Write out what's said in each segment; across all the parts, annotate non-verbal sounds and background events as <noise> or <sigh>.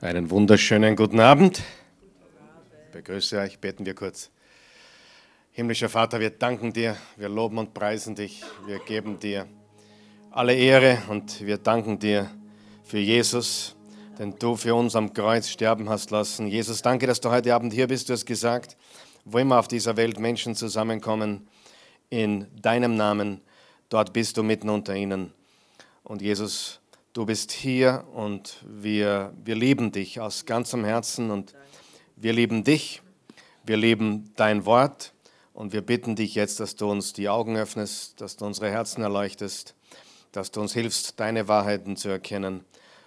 Einen wunderschönen guten Abend. Ich begrüße euch, beten wir kurz. Himmlischer Vater, wir danken dir, wir loben und preisen dich, wir geben dir alle Ehre und wir danken dir für Jesus, den du für uns am Kreuz sterben hast lassen. Jesus, danke, dass du heute Abend hier bist. Du hast gesagt, wo immer auf dieser Welt Menschen zusammenkommen, in deinem Namen, dort bist du mitten unter ihnen. Und Jesus, du bist hier und wir, wir lieben dich aus ganzem Herzen und wir lieben dich, wir lieben dein Wort und wir bitten dich jetzt, dass du uns die Augen öffnest, dass du unsere Herzen erleuchtest, dass du uns hilfst, deine Wahrheiten zu erkennen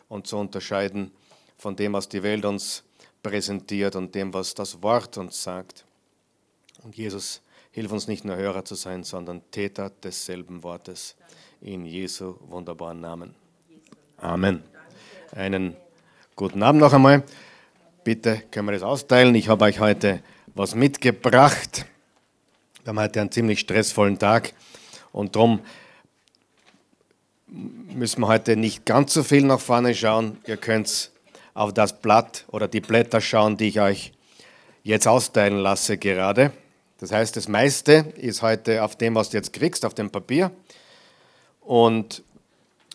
und zu unterscheiden von dem, was die Welt uns präsentiert und dem, was das Wort uns sagt. Und Jesus, hilf uns nicht nur Hörer zu sein, sondern Täter desselben Wortes. In Jesu wunderbaren Namen. Amen. Einen guten Abend noch einmal. Bitte können wir das austeilen. Ich habe euch heute was mitgebracht. Wir haben heute einen ziemlich stressvollen Tag und darum müssen wir heute nicht ganz so viel nach vorne schauen. Ihr könnt auf das Blatt oder die Blätter schauen, die ich euch jetzt austeilen lasse gerade. Das heißt, das meiste ist heute auf dem, was du jetzt kriegst, auf dem Papier. Und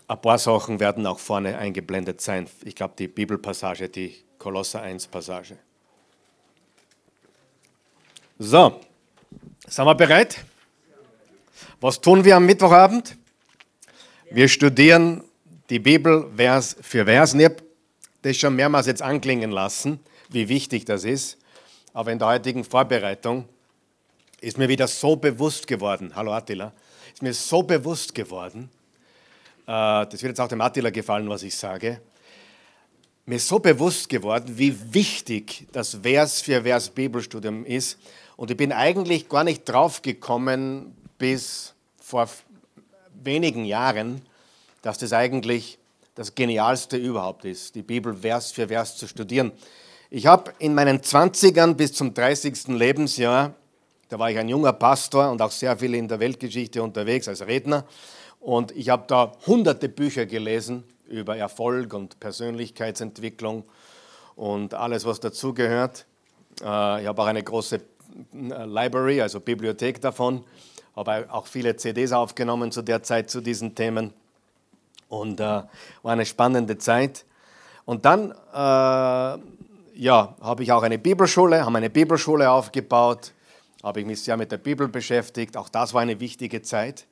ein paar Sachen werden auch vorne eingeblendet sein. Ich glaube, die Bibelpassage, die Kolosser 1 Passage. So, sind wir bereit? Was tun wir am Mittwochabend? Wir studieren die Bibel Vers für Vers. Ich habe das schon mehrmals jetzt anklingen lassen, wie wichtig das ist. Aber in der heutigen Vorbereitung ist mir wieder so bewusst geworden, hallo Attila, ist mir so bewusst geworden, das wird jetzt auch dem Attila gefallen, was ich sage, mir ist so bewusst geworden, wie wichtig das Vers für Vers Bibelstudium ist. Und ich bin eigentlich gar nicht drauf gekommen bis vor wenigen Jahren, dass das eigentlich das Genialste überhaupt ist, die Bibel Vers für Vers zu studieren. Ich habe in meinen 20ern bis zum 30. Lebensjahr, da war ich ein junger Pastor und auch sehr viel in der Weltgeschichte unterwegs als Redner, und ich habe da hunderte Bücher gelesen über Erfolg und Persönlichkeitsentwicklung und alles, was dazugehört. Äh, ich habe auch eine große äh, Library, also Bibliothek davon, habe auch viele CDs aufgenommen zu der Zeit zu diesen Themen und äh, war eine spannende Zeit. Und dann äh, ja, habe ich auch eine Bibelschule, haben eine Bibelschule aufgebaut, habe ich mich sehr mit der Bibel beschäftigt. Auch das war eine wichtige Zeit.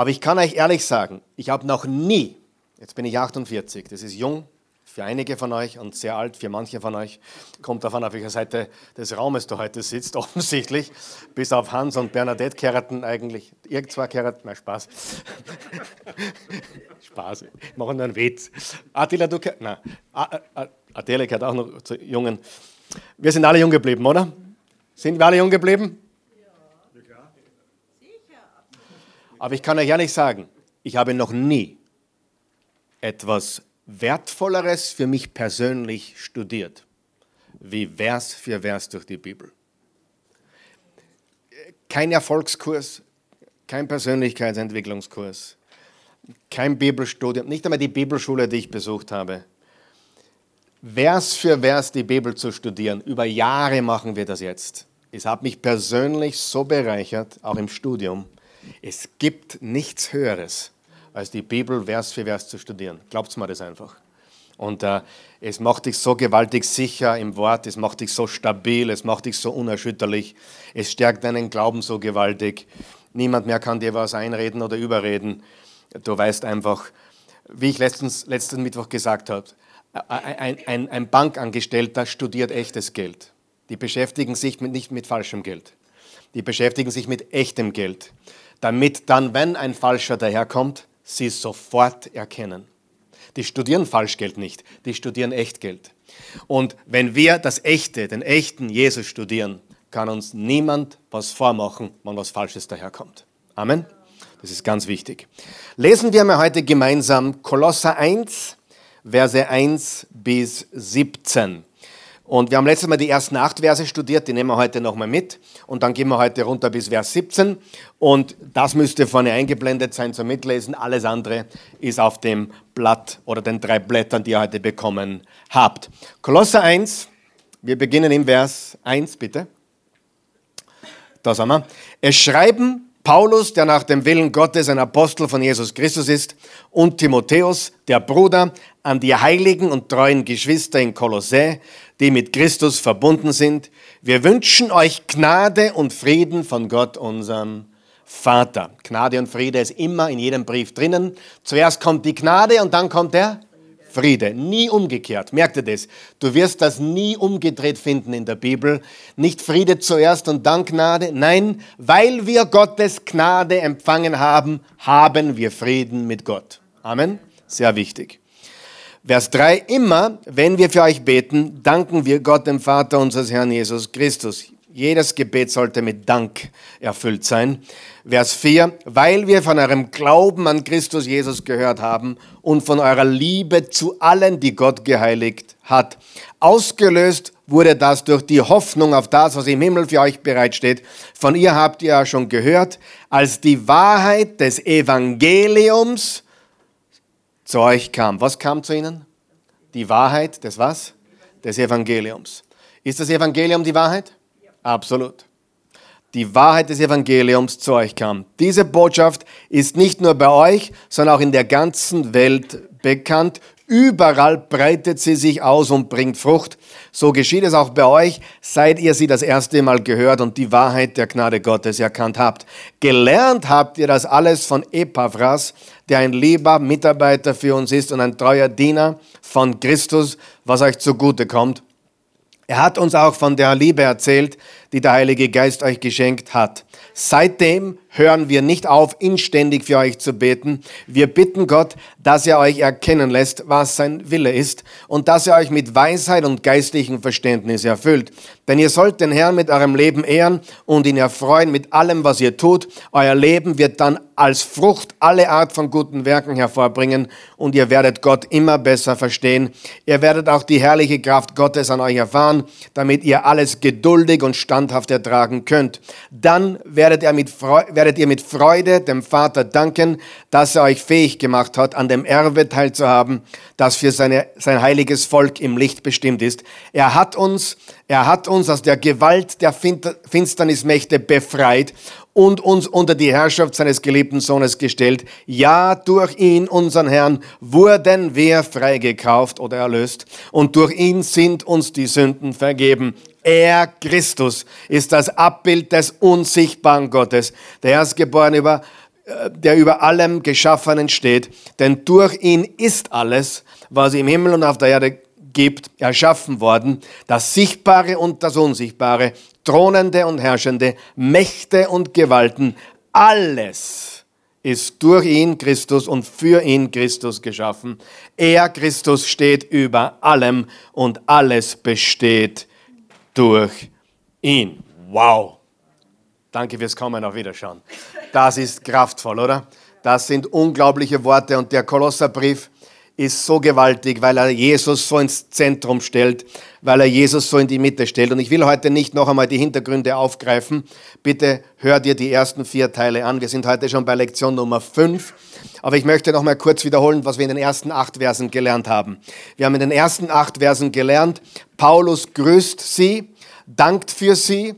Aber ich kann euch ehrlich sagen, ich habe noch nie, jetzt bin ich 48, das ist jung für einige von euch und sehr alt für manche von euch, kommt davon, auf welcher Seite des Raumes du heute sitzt, <laughs> offensichtlich, bis auf Hans und Bernadette kehrten eigentlich, ihr zwei kehrten, na Spaß. <laughs> Spaß, ich mache nur einen Witz. Attila, du nein, Adele gehört auch noch zu Jungen. Wir sind alle jung geblieben, oder? Sind wir alle jung geblieben? Aber ich kann euch ehrlich sagen, ich habe noch nie etwas Wertvolleres für mich persönlich studiert, wie Vers für Vers durch die Bibel. Kein Erfolgskurs, kein Persönlichkeitsentwicklungskurs, kein Bibelstudium, nicht einmal die Bibelschule, die ich besucht habe. Vers für Vers die Bibel zu studieren, über Jahre machen wir das jetzt. Es hat mich persönlich so bereichert, auch im Studium es gibt nichts Höheres, als die Bibel Vers für Vers zu studieren. Glaubt mir das einfach. Und äh, es macht dich so gewaltig sicher im Wort, es macht dich so stabil, es macht dich so unerschütterlich, es stärkt deinen Glauben so gewaltig. Niemand mehr kann dir was einreden oder überreden. Du weißt einfach, wie ich letztens, letzten Mittwoch gesagt habe, ein, ein, ein Bankangestellter studiert echtes Geld. Die beschäftigen sich mit, nicht mit falschem Geld. Die beschäftigen sich mit echtem Geld damit dann, wenn ein Falscher daherkommt, sie sofort erkennen. Die studieren Falschgeld nicht, die studieren Echtgeld. Und wenn wir das Echte, den echten Jesus studieren, kann uns niemand was vormachen, wenn was Falsches daherkommt. Amen. Das ist ganz wichtig. Lesen wir mal heute gemeinsam Kolosser 1, Verse 1 bis 17. Und wir haben letztes Mal die ersten acht Verse studiert, die nehmen wir heute nochmal mit. Und dann gehen wir heute runter bis Vers 17. Und das müsste vorne eingeblendet sein zum Mitlesen. Alles andere ist auf dem Blatt oder den drei Blättern, die ihr heute bekommen habt. Kolosser 1, wir beginnen im Vers 1, bitte. Da sind wir. Es schreiben Paulus, der nach dem Willen Gottes ein Apostel von Jesus Christus ist, und Timotheus, der Bruder, an die heiligen und treuen Geschwister in Kolossä, die mit Christus verbunden sind. Wir wünschen euch Gnade und Frieden von Gott, unserem Vater. Gnade und Friede ist immer in jedem Brief drinnen. Zuerst kommt die Gnade und dann kommt der Friede. Nie umgekehrt. Merkt ihr das? Du wirst das nie umgedreht finden in der Bibel. Nicht Friede zuerst und dann Gnade. Nein, weil wir Gottes Gnade empfangen haben, haben wir Frieden mit Gott. Amen. Sehr wichtig. Vers 3, immer, wenn wir für euch beten, danken wir Gott, dem Vater unseres Herrn Jesus Christus. Jedes Gebet sollte mit Dank erfüllt sein. Vers 4, weil wir von eurem Glauben an Christus Jesus gehört haben und von eurer Liebe zu allen, die Gott geheiligt hat. Ausgelöst wurde das durch die Hoffnung auf das, was im Himmel für euch bereitsteht. Von ihr habt ihr ja schon gehört, als die Wahrheit des Evangeliums zu euch kam. Was kam zu ihnen? Die Wahrheit des was? Des Evangeliums. Ist das Evangelium die Wahrheit? Absolut. Die Wahrheit des Evangeliums zu euch kam. Diese Botschaft ist nicht nur bei euch, sondern auch in der ganzen Welt bekannt. Überall breitet sie sich aus und bringt Frucht. So geschieht es auch bei euch, seit ihr sie das erste Mal gehört und die Wahrheit der Gnade Gottes erkannt habt. Gelernt habt ihr das alles von Epaphras, der ein lieber Mitarbeiter für uns ist und ein treuer Diener von Christus, was euch zugute kommt. Er hat uns auch von der Liebe erzählt, die der Heilige Geist euch geschenkt hat. Seitdem hören wir nicht auf, inständig für euch zu beten. Wir bitten Gott, dass er euch erkennen lässt, was sein Wille ist und dass er euch mit Weisheit und geistlichem Verständnis erfüllt. Denn ihr sollt den Herrn mit eurem Leben ehren und ihn erfreuen mit allem, was ihr tut. Euer Leben wird dann als Frucht alle Art von guten Werken hervorbringen und ihr werdet Gott immer besser verstehen. Ihr werdet auch die herrliche Kraft Gottes an euch erfahren, damit ihr alles geduldig und standhaft ertragen könnt. Dann werdet ihr mit Freude werdet ihr mit Freude dem Vater danken, dass er euch fähig gemacht hat, an dem Erbe teilzuhaben, das für seine, sein heiliges Volk im Licht bestimmt ist. Er hat uns, er hat uns aus der Gewalt der Finsternismächte befreit und uns unter die Herrschaft seines geliebten Sohnes gestellt. Ja, durch ihn, unseren Herrn, wurden wir freigekauft oder erlöst und durch ihn sind uns die Sünden vergeben. Er, Christus, ist das Abbild des unsichtbaren Gottes, der Erstgeborene über äh, der über allem Geschaffenen steht, denn durch ihn ist alles, was im Himmel und auf der Erde gibt, erschaffen worden, das Sichtbare und das Unsichtbare, Thronende und Herrschende, Mächte und Gewalten, alles ist durch ihn Christus und für ihn Christus geschaffen. Er, Christus, steht über allem und alles besteht durch ihn. Wow. Danke fürs Kommen, auf Wiederschauen. Das ist kraftvoll, oder? Das sind unglaubliche Worte und der Kolosserbrief ist so gewaltig, weil er Jesus so ins Zentrum stellt, weil er Jesus so in die Mitte stellt. Und ich will heute nicht noch einmal die Hintergründe aufgreifen. Bitte hör dir die ersten vier Teile an. Wir sind heute schon bei Lektion Nummer fünf. Aber ich möchte noch mal kurz wiederholen, was wir in den ersten acht Versen gelernt haben. Wir haben in den ersten acht Versen gelernt, Paulus grüßt sie, dankt für sie,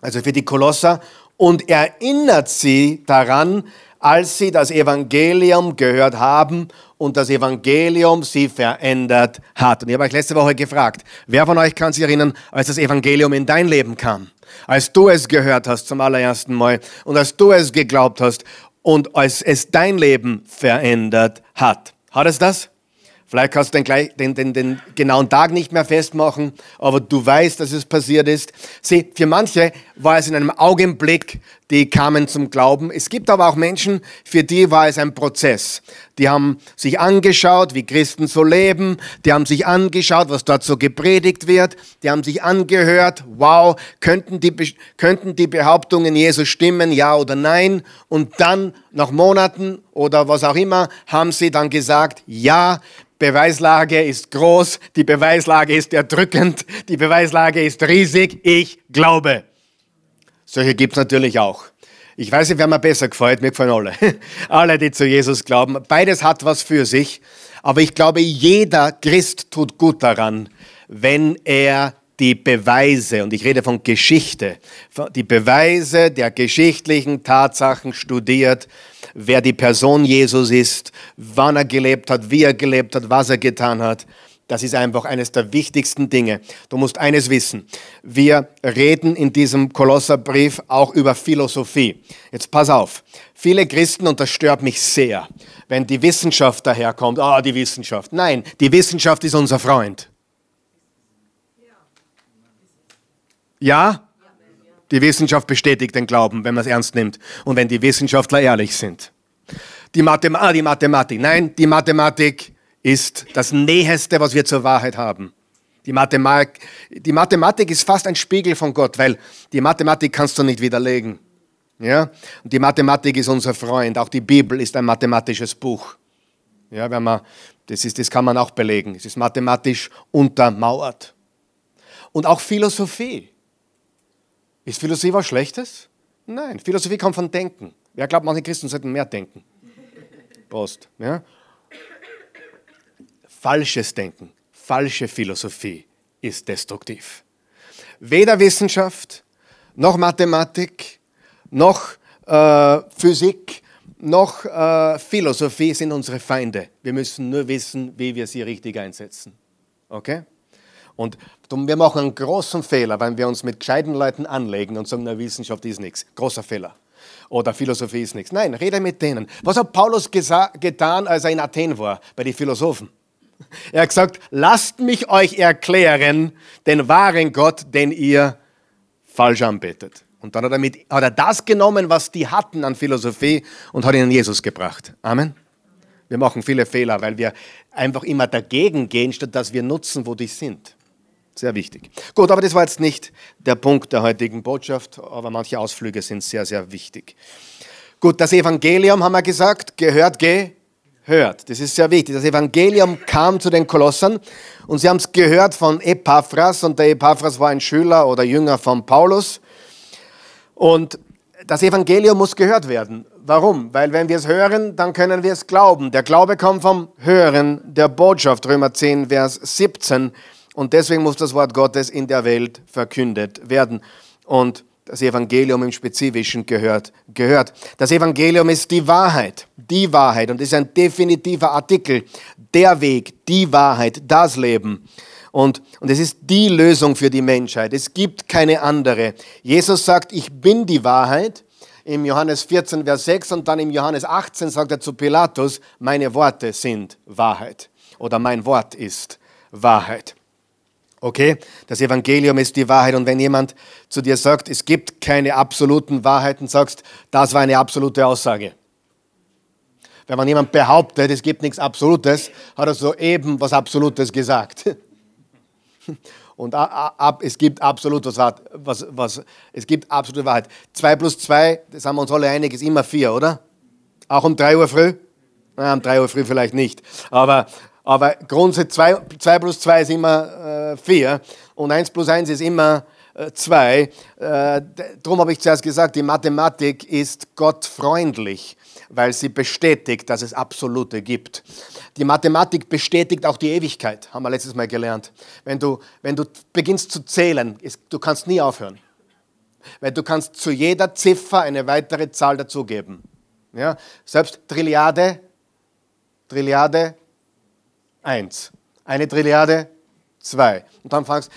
also für die Kolosser, und erinnert sie daran, als sie das Evangelium gehört haben und das Evangelium sie verändert hat. Und ich habe euch letzte Woche gefragt, wer von euch kann sich erinnern, als das Evangelium in dein Leben kam? Als du es gehört hast zum allerersten Mal und als du es geglaubt hast und als es dein Leben verändert hat. Hat es das? Vielleicht kannst du den, gleich, den, den, den genauen Tag nicht mehr festmachen, aber du weißt, dass es passiert ist. Sieh, für manche war es in einem Augenblick, die kamen zum Glauben. Es gibt aber auch Menschen, für die war es ein Prozess. die haben sich angeschaut, wie Christen so leben, die haben sich angeschaut, was dort so gepredigt wird, die haben sich angehört, wow, könnten die, könnten die Behauptungen Jesus stimmen, ja oder nein? Und dann, nach Monaten oder was auch immer, haben sie dann gesagt, ja, Beweislage ist groß, die Beweislage ist erdrückend, die Beweislage ist riesig, ich glaube. Solche gibt es natürlich auch. Ich weiß nicht, wer mir besser gefällt, mir gefallen alle. <laughs> alle, die zu Jesus glauben. Beides hat was für sich, aber ich glaube, jeder Christ tut gut daran, wenn er die Beweise, und ich rede von Geschichte, die Beweise der geschichtlichen Tatsachen studiert, wer die Person Jesus ist, wann er gelebt hat, wie er gelebt hat, was er getan hat. Das ist einfach eines der wichtigsten Dinge. Du musst eines wissen. Wir reden in diesem Kolosserbrief auch über Philosophie. Jetzt pass auf. Viele Christen, und das stört mich sehr, wenn die Wissenschaft daherkommt, ah, oh, die Wissenschaft. Nein, die Wissenschaft ist unser Freund. Ja? Die Wissenschaft bestätigt den Glauben, wenn man es ernst nimmt und wenn die Wissenschaftler ehrlich sind. Die, Mathem ah, die Mathematik, nein, die Mathematik ist das Näheste, was wir zur Wahrheit haben. Die Mathematik, die Mathematik ist fast ein Spiegel von Gott, weil die Mathematik kannst du nicht widerlegen. Ja? Und die Mathematik ist unser Freund. Auch die Bibel ist ein mathematisches Buch. Ja, wenn man, das, ist, das kann man auch belegen. Es ist mathematisch untermauert. Und auch Philosophie. Ist Philosophie was Schlechtes? Nein, Philosophie kommt von Denken. Wer glaubt, manche Christen sollten mehr denken? Prost. Ja? Falsches Denken, falsche Philosophie ist destruktiv. Weder Wissenschaft, noch Mathematik, noch äh, Physik, noch äh, Philosophie sind unsere Feinde. Wir müssen nur wissen, wie wir sie richtig einsetzen. Okay? Und wir machen einen großen Fehler, wenn wir uns mit gescheiten Leuten anlegen und sagen, na, Wissenschaft ist nichts. Großer Fehler. Oder Philosophie ist nichts. Nein, rede mit denen. Was hat Paulus getan, als er in Athen war, bei den Philosophen? Er hat gesagt, lasst mich euch erklären den wahren Gott, den ihr falsch anbetet. Und dann hat er, mit, hat er das genommen, was die hatten an Philosophie und hat ihnen Jesus gebracht. Amen. Wir machen viele Fehler, weil wir einfach immer dagegen gehen, statt dass wir nutzen, wo die sind. Sehr wichtig. Gut, aber das war jetzt nicht der Punkt der heutigen Botschaft, aber manche Ausflüge sind sehr, sehr wichtig. Gut, das Evangelium haben wir gesagt, gehört, gehört. Das ist sehr wichtig. Das Evangelium kam zu den Kolossern und sie haben es gehört von Epaphras und der Epaphras war ein Schüler oder Jünger von Paulus. Und das Evangelium muss gehört werden. Warum? Weil wenn wir es hören, dann können wir es glauben. Der Glaube kommt vom Hören der Botschaft, Römer 10, Vers 17. Und deswegen muss das Wort Gottes in der Welt verkündet werden. Und das Evangelium im Spezifischen gehört, gehört. Das Evangelium ist die Wahrheit, die Wahrheit und ist ein definitiver Artikel. Der Weg, die Wahrheit, das Leben. Und, und es ist die Lösung für die Menschheit. Es gibt keine andere. Jesus sagt, ich bin die Wahrheit. Im Johannes 14, Vers 6 und dann im Johannes 18 sagt er zu Pilatus, meine Worte sind Wahrheit. Oder mein Wort ist Wahrheit. Okay? Das Evangelium ist die Wahrheit. Und wenn jemand zu dir sagt, es gibt keine absoluten Wahrheiten, sagst, das war eine absolute Aussage. Wenn man jemand behauptet, es gibt nichts Absolutes, hat er soeben was Absolutes gesagt. <laughs> Und ab, es gibt absolutes was, was, es gibt absolute Wahrheit. Zwei plus zwei, das haben wir uns alle einig, ist immer vier, oder? Auch um drei Uhr früh? Na, um drei Uhr früh vielleicht nicht. Aber aber grundsätzlich 2 plus 2 ist immer 4 äh, und 1 plus 1 ist immer 2. Äh, äh, darum habe ich zuerst gesagt, die Mathematik ist gottfreundlich, weil sie bestätigt, dass es Absolute gibt. Die Mathematik bestätigt auch die Ewigkeit, haben wir letztes Mal gelernt. Wenn du, wenn du beginnst zu zählen, ist, du kannst nie aufhören. Weil du kannst zu jeder Ziffer eine weitere Zahl dazugeben. Ja? Selbst Trilliarde, Trilliarde, eins. Eine Trilliarde, zwei. Und dann fragst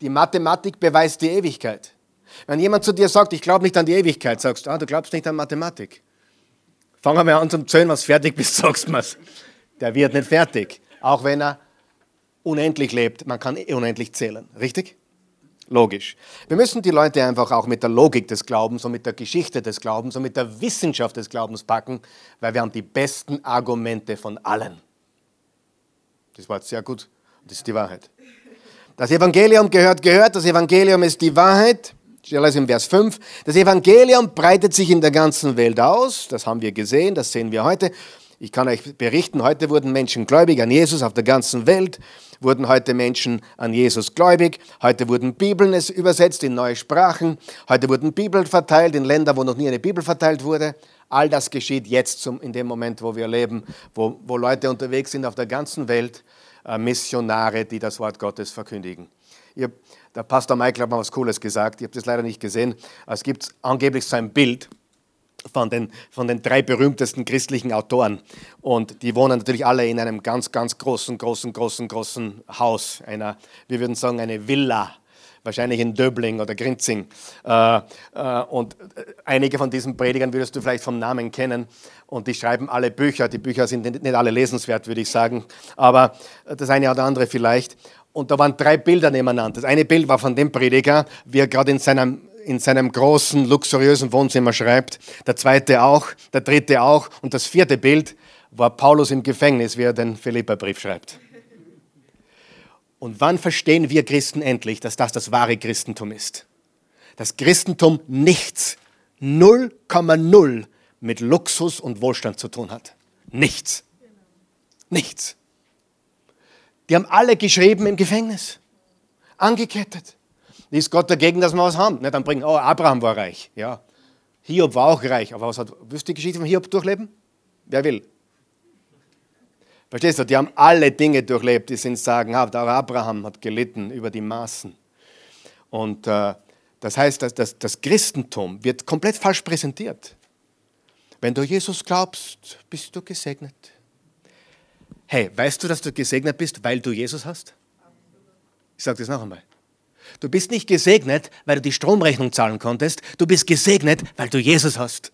die Mathematik beweist die Ewigkeit. Wenn jemand zu dir sagt, ich glaube nicht an die Ewigkeit, sagst du, ah, du glaubst nicht an Mathematik. Fangen wir an zum Zählen, was fertig bist, <laughs> sagst du Der wird nicht fertig, auch wenn er unendlich lebt. Man kann unendlich zählen, richtig? Logisch. Wir müssen die Leute einfach auch mit der Logik des Glaubens und mit der Geschichte des Glaubens und mit der Wissenschaft des Glaubens packen, weil wir haben die besten Argumente von allen. Das war sehr gut. Das ist die Wahrheit. Das Evangelium gehört, gehört. Das Evangelium ist die Wahrheit. Ich stelle es im Vers 5. Das Evangelium breitet sich in der ganzen Welt aus. Das haben wir gesehen, das sehen wir heute. Ich kann euch berichten, heute wurden Menschen gläubig an Jesus auf der ganzen Welt, wurden heute Menschen an Jesus gläubig, heute wurden Bibeln übersetzt in neue Sprachen, heute wurden Bibeln verteilt in Länder, wo noch nie eine Bibel verteilt wurde. All das geschieht jetzt zum, in dem Moment, wo wir leben, wo, wo Leute unterwegs sind auf der ganzen Welt, äh, Missionare, die das Wort Gottes verkündigen. Hab, der Pastor Michael hat mal was Cooles gesagt, ich habe das leider nicht gesehen. Es gibt angeblich so ein Bild, von den, von den drei berühmtesten christlichen Autoren. Und die wohnen natürlich alle in einem ganz, ganz großen, großen, großen, großen Haus. Einer, wir würden sagen, eine Villa. Wahrscheinlich in Döbling oder Grinzing. Äh, äh, und einige von diesen Predigern würdest du vielleicht vom Namen kennen. Und die schreiben alle Bücher. Die Bücher sind nicht alle lesenswert, würde ich sagen. Aber das eine oder andere vielleicht. Und da waren drei Bilder nebeneinander. Das eine Bild war von dem Prediger, wie er gerade in seinem in seinem großen, luxuriösen Wohnzimmer schreibt, der zweite auch, der dritte auch und das vierte Bild war Paulus im Gefängnis, wie er den Philipperbrief schreibt. Und wann verstehen wir Christen endlich, dass das das wahre Christentum ist? Das Christentum nichts, 0,0 mit Luxus und Wohlstand zu tun hat. Nichts. Nichts. Die haben alle geschrieben im Gefängnis, angekettet. Ist Gott dagegen, dass wir was haben? Na, dann bringen, oh, Abraham war reich. Ja. Hiob war auch reich. Aber was hat, willst du die Geschichte von Hiob durchleben? Wer will? Verstehst du? Die haben alle Dinge durchlebt, die sind sagen, ah, auch Abraham hat gelitten über die Maßen. Und äh, das heißt, dass das, das Christentum wird komplett falsch präsentiert. Wenn du Jesus glaubst, bist du gesegnet. Hey, weißt du, dass du gesegnet bist, weil du Jesus hast? Ich sage das noch einmal. Du bist nicht gesegnet, weil du die Stromrechnung zahlen konntest. Du bist gesegnet, weil du Jesus hast.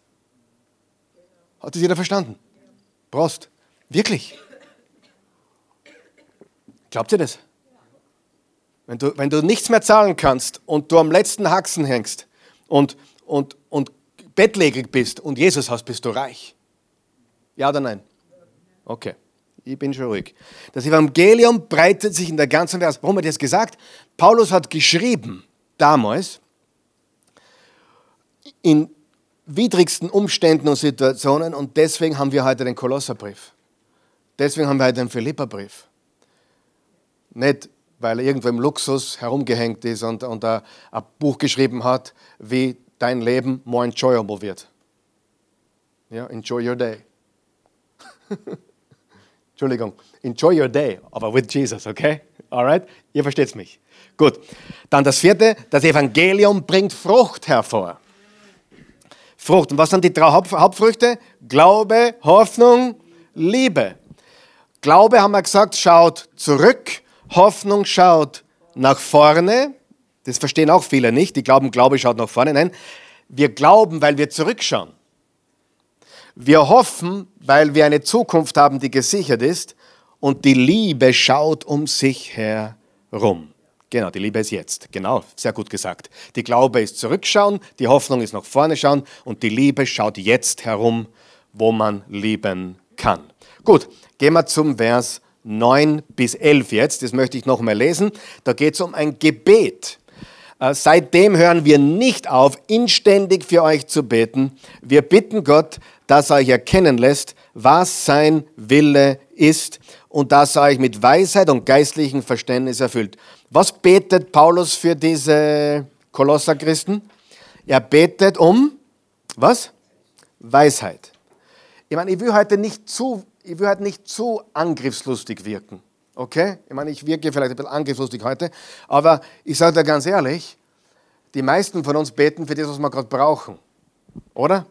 Hat das jeder verstanden? Prost. Wirklich. Glaubt ihr das? Wenn du, wenn du nichts mehr zahlen kannst und du am letzten Haxen hängst und, und, und bettlägerig bist und Jesus hast, bist du reich. Ja oder nein? Okay. Ich bin schon ruhig. Das Evangelium breitet sich in der ganzen Welt. Warum hat er das gesagt? Paulus hat geschrieben, damals, in widrigsten Umständen und Situationen und deswegen haben wir heute den Kolosserbrief. Deswegen haben wir heute den Philipperbrief. Nicht, weil er irgendwo im Luxus herumgehängt ist und, und ein Buch geschrieben hat, wie dein Leben more enjoyable wird. Ja, enjoy your day. <laughs> Entschuldigung, enjoy your day, aber with Jesus, okay? Alright? Ihr versteht mich. Gut. Dann das vierte, das Evangelium bringt Frucht hervor. Frucht. Und was sind die drei Hauptfrüchte? Glaube, Hoffnung, Liebe. Glaube, haben wir gesagt, schaut zurück. Hoffnung schaut nach vorne. Das verstehen auch viele nicht. Die glauben, Glaube schaut nach vorne. Nein, wir glauben, weil wir zurückschauen. Wir hoffen, weil wir eine Zukunft haben, die gesichert ist und die Liebe schaut um sich herum. Genau, die Liebe ist jetzt. Genau, sehr gut gesagt. Die Glaube ist zurückschauen, die Hoffnung ist nach vorne schauen und die Liebe schaut jetzt herum, wo man lieben kann. Gut, gehen wir zum Vers 9 bis 11 jetzt. Das möchte ich noch mal lesen. Da geht es um ein Gebet. Äh, seitdem hören wir nicht auf, inständig für euch zu beten. Wir bitten Gott, dass er euch erkennen lässt, was sein Wille ist und dass er euch mit Weisheit und geistlichem Verständnis erfüllt. Was betet Paulus für diese Kolosserchristen? Er betet um was? Weisheit. Ich meine, ich will heute nicht zu, ich will heute nicht zu angriffslustig wirken. Okay? Ich meine, ich wirke vielleicht ein bisschen angriffslustig heute, aber ich sage dir ganz ehrlich, die meisten von uns beten für das, was wir gerade brauchen. Oder?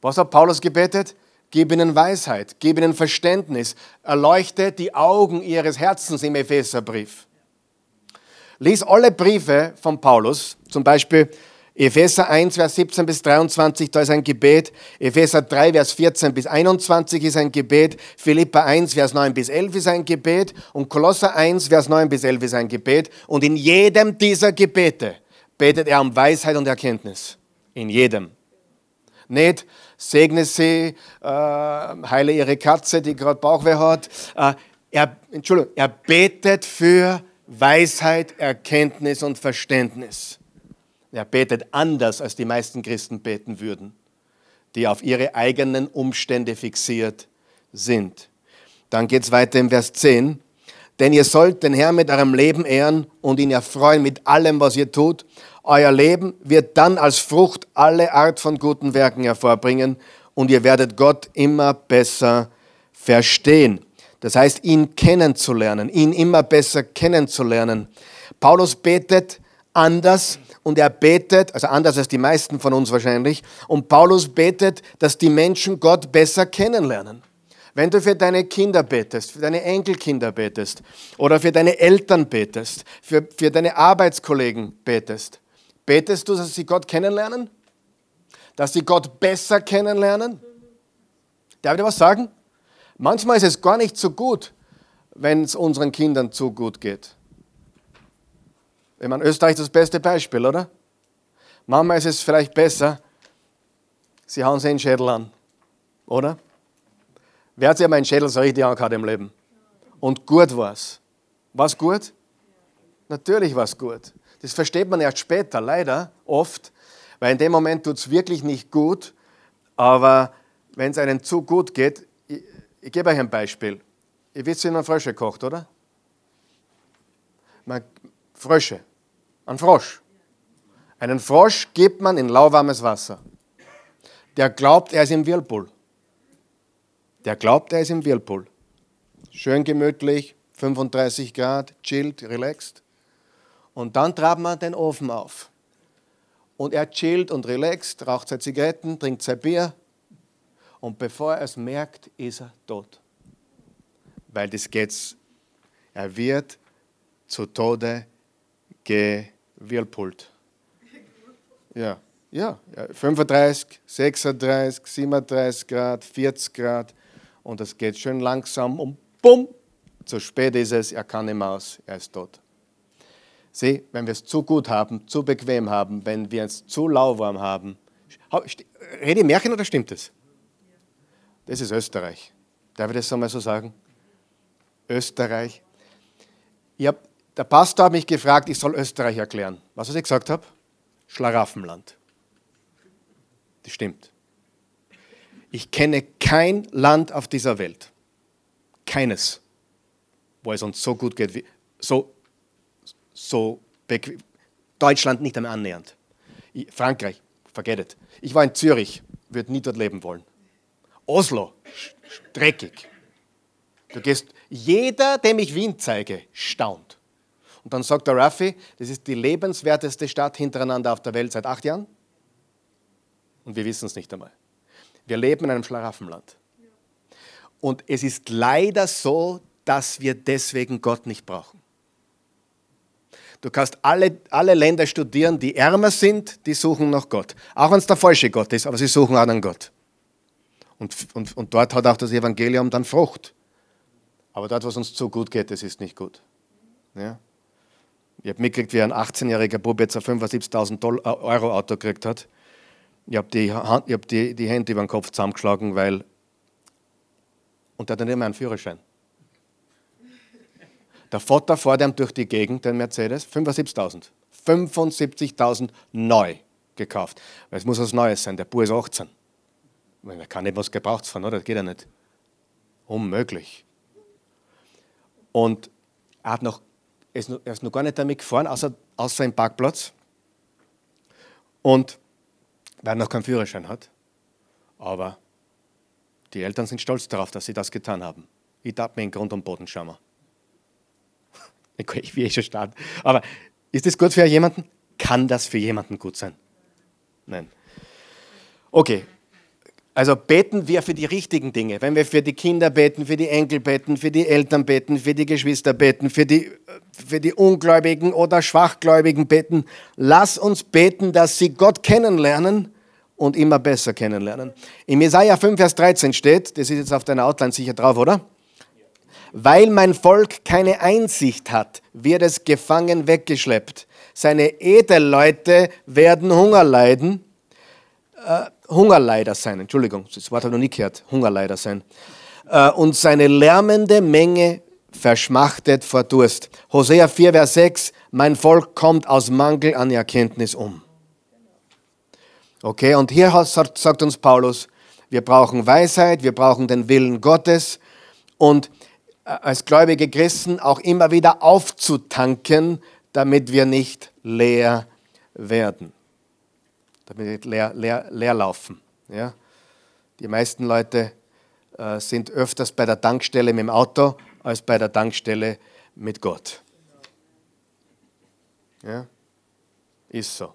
Was hat Paulus gebetet? Gib ihnen Weisheit, gib ihnen Verständnis, erleuchte die Augen ihres Herzens im Epheserbrief. Lies alle Briefe von Paulus, zum Beispiel Epheser 1, Vers 17 bis 23, da ist ein Gebet. Epheser 3, Vers 14 bis 21 ist ein Gebet. Philippa 1, Vers 9 bis 11 ist ein Gebet. Und Kolosser 1, Vers 9 bis 11 ist ein Gebet. Und in jedem dieser Gebete betet er um Weisheit und Erkenntnis. In jedem. Nicht, segne sie, äh, heile ihre Katze, die gerade Bauchweh hat. Äh, er, Entschuldigung, er betet für Weisheit, Erkenntnis und Verständnis. Er betet anders, als die meisten Christen beten würden, die auf ihre eigenen Umstände fixiert sind. Dann geht es weiter im Vers 10. Denn ihr sollt den Herrn mit eurem Leben ehren und ihn erfreuen mit allem, was ihr tut. Euer Leben wird dann als Frucht alle Art von guten Werken hervorbringen und ihr werdet Gott immer besser verstehen. Das heißt, ihn kennenzulernen, ihn immer besser kennenzulernen. Paulus betet anders und er betet, also anders als die meisten von uns wahrscheinlich, und Paulus betet, dass die Menschen Gott besser kennenlernen. Wenn du für deine Kinder betest, für deine Enkelkinder betest oder für deine Eltern betest, für, für deine Arbeitskollegen betest, betest du, dass sie Gott kennenlernen? Dass sie Gott besser kennenlernen? Darf ich dir was sagen? Manchmal ist es gar nicht so gut, wenn es unseren Kindern zu gut geht. Ich meine, Österreich ist das beste Beispiel, oder? Manchmal ist es vielleicht besser, sie hauen sich den Schädel an, oder? Wer hat sich meinen Schädel so richtig angehört im Leben? Und gut war es. War es gut? Natürlich war es gut. Das versteht man erst später, leider, oft, weil in dem Moment tut es wirklich nicht gut, aber wenn es einem zu gut geht, ich, ich gebe euch ein Beispiel. Ihr wisst, wie man Frösche kocht, oder? Man, Frösche. Ein Frosch. Einen Frosch gibt man in lauwarmes Wasser. Der glaubt, er ist im Whirlpool. Der glaubt, er ist im Whirlpool. Schön gemütlich, 35 Grad, chillt, relaxed. Und dann trabt man den Ofen auf. Und er chillt und relaxt, raucht seine Zigaretten, trinkt sein Bier. Und bevor er es merkt, ist er tot. Weil das geht's. Er wird zu Tode gewirlpult. Ja, ja, 35, 36, 37 Grad, 40 Grad und es geht schön langsam und bumm, zu spät ist es, er kann nicht mehr aus, er ist tot. Sieh, wenn wir es zu gut haben, zu bequem haben, wenn wir es zu lauwarm haben, rede Märchen oder stimmt es? Das ist Österreich. Darf ich das einmal so sagen? Österreich. Hab, der Pastor hat mich gefragt, ich soll Österreich erklären. Was, was ich gesagt habe? Schlaraffenland. Das stimmt. Ich kenne kein Land auf dieser Welt, keines, wo es uns so gut geht, wie, so, so Deutschland nicht einmal annähernd. Frankreich, forget it. Ich war in Zürich, würde nie dort leben wollen. Oslo, dreckig. Du gehst, jeder, dem ich Wien zeige, staunt. Und dann sagt der Raffi, das ist die lebenswerteste Stadt hintereinander auf der Welt seit acht Jahren. Und wir wissen es nicht einmal. Wir leben in einem Schlaraffenland. Und es ist leider so, dass wir deswegen Gott nicht brauchen. Du kannst alle, alle Länder studieren, die ärmer sind, die suchen nach Gott. Auch wenn es der falsche Gott ist, aber sie suchen auch nach Gott. Und, und, und dort hat auch das Evangelium dann Frucht. Aber dort, was uns zu gut geht, das ist nicht gut. Ja? Ich habe mitgekriegt, wie ein 18-jähriger Bub jetzt ein 75.000 äh, Euro Auto gekriegt hat. Ich habe die, hab die, die Hände über den Kopf zusammengeschlagen, weil. Und der hat dann immer einen Führerschein. Der Vater fährt ihm durch die Gegend, den Mercedes, 75.000. 75.000 neu gekauft. Weil es muss was Neues sein, der Bub ist 18. Man kann nicht was Gebrauchtes fahren, oder? Das geht ja nicht. Unmöglich. Und er, hat noch, er ist noch gar nicht damit gefahren, außer, außer im Parkplatz. Und weil er noch keinen Führerschein hat. Aber die Eltern sind stolz darauf, dass sie das getan haben. Ich darf mir in Grund und Boden schauen. Ich will eh schon starten. Aber ist das gut für jemanden? Kann das für jemanden gut sein? Nein. Okay, Also beten wir für die richtigen Dinge. Wenn wir für die Kinder beten, für die Enkel beten, für die Eltern beten, für die Geschwister beten, für die, für die Ungläubigen oder Schwachgläubigen beten, lass uns beten, dass sie Gott kennenlernen und immer besser kennenlernen. In Jesaja 5, Vers 13 steht, das ist jetzt auf deiner Outline sicher drauf, oder? Weil mein Volk keine Einsicht hat, wird es gefangen weggeschleppt. Seine Edelleute werden Hunger leiden, äh, Hungerleider sein. Entschuldigung, das Wort habe ich noch nie gehört. Hungerleider sein. Äh, und seine lärmende Menge verschmachtet vor Durst. Hosea 4, Vers 6, mein Volk kommt aus Mangel an Erkenntnis um. Okay, und hier sagt uns Paulus, wir brauchen Weisheit, wir brauchen den Willen Gottes und als gläubige Christen auch immer wieder aufzutanken, damit wir nicht leer werden, damit wir nicht leer, leer, leer laufen. Ja? Die meisten Leute äh, sind öfters bei der Tankstelle mit dem Auto als bei der Tankstelle mit Gott. Ja? Ist so.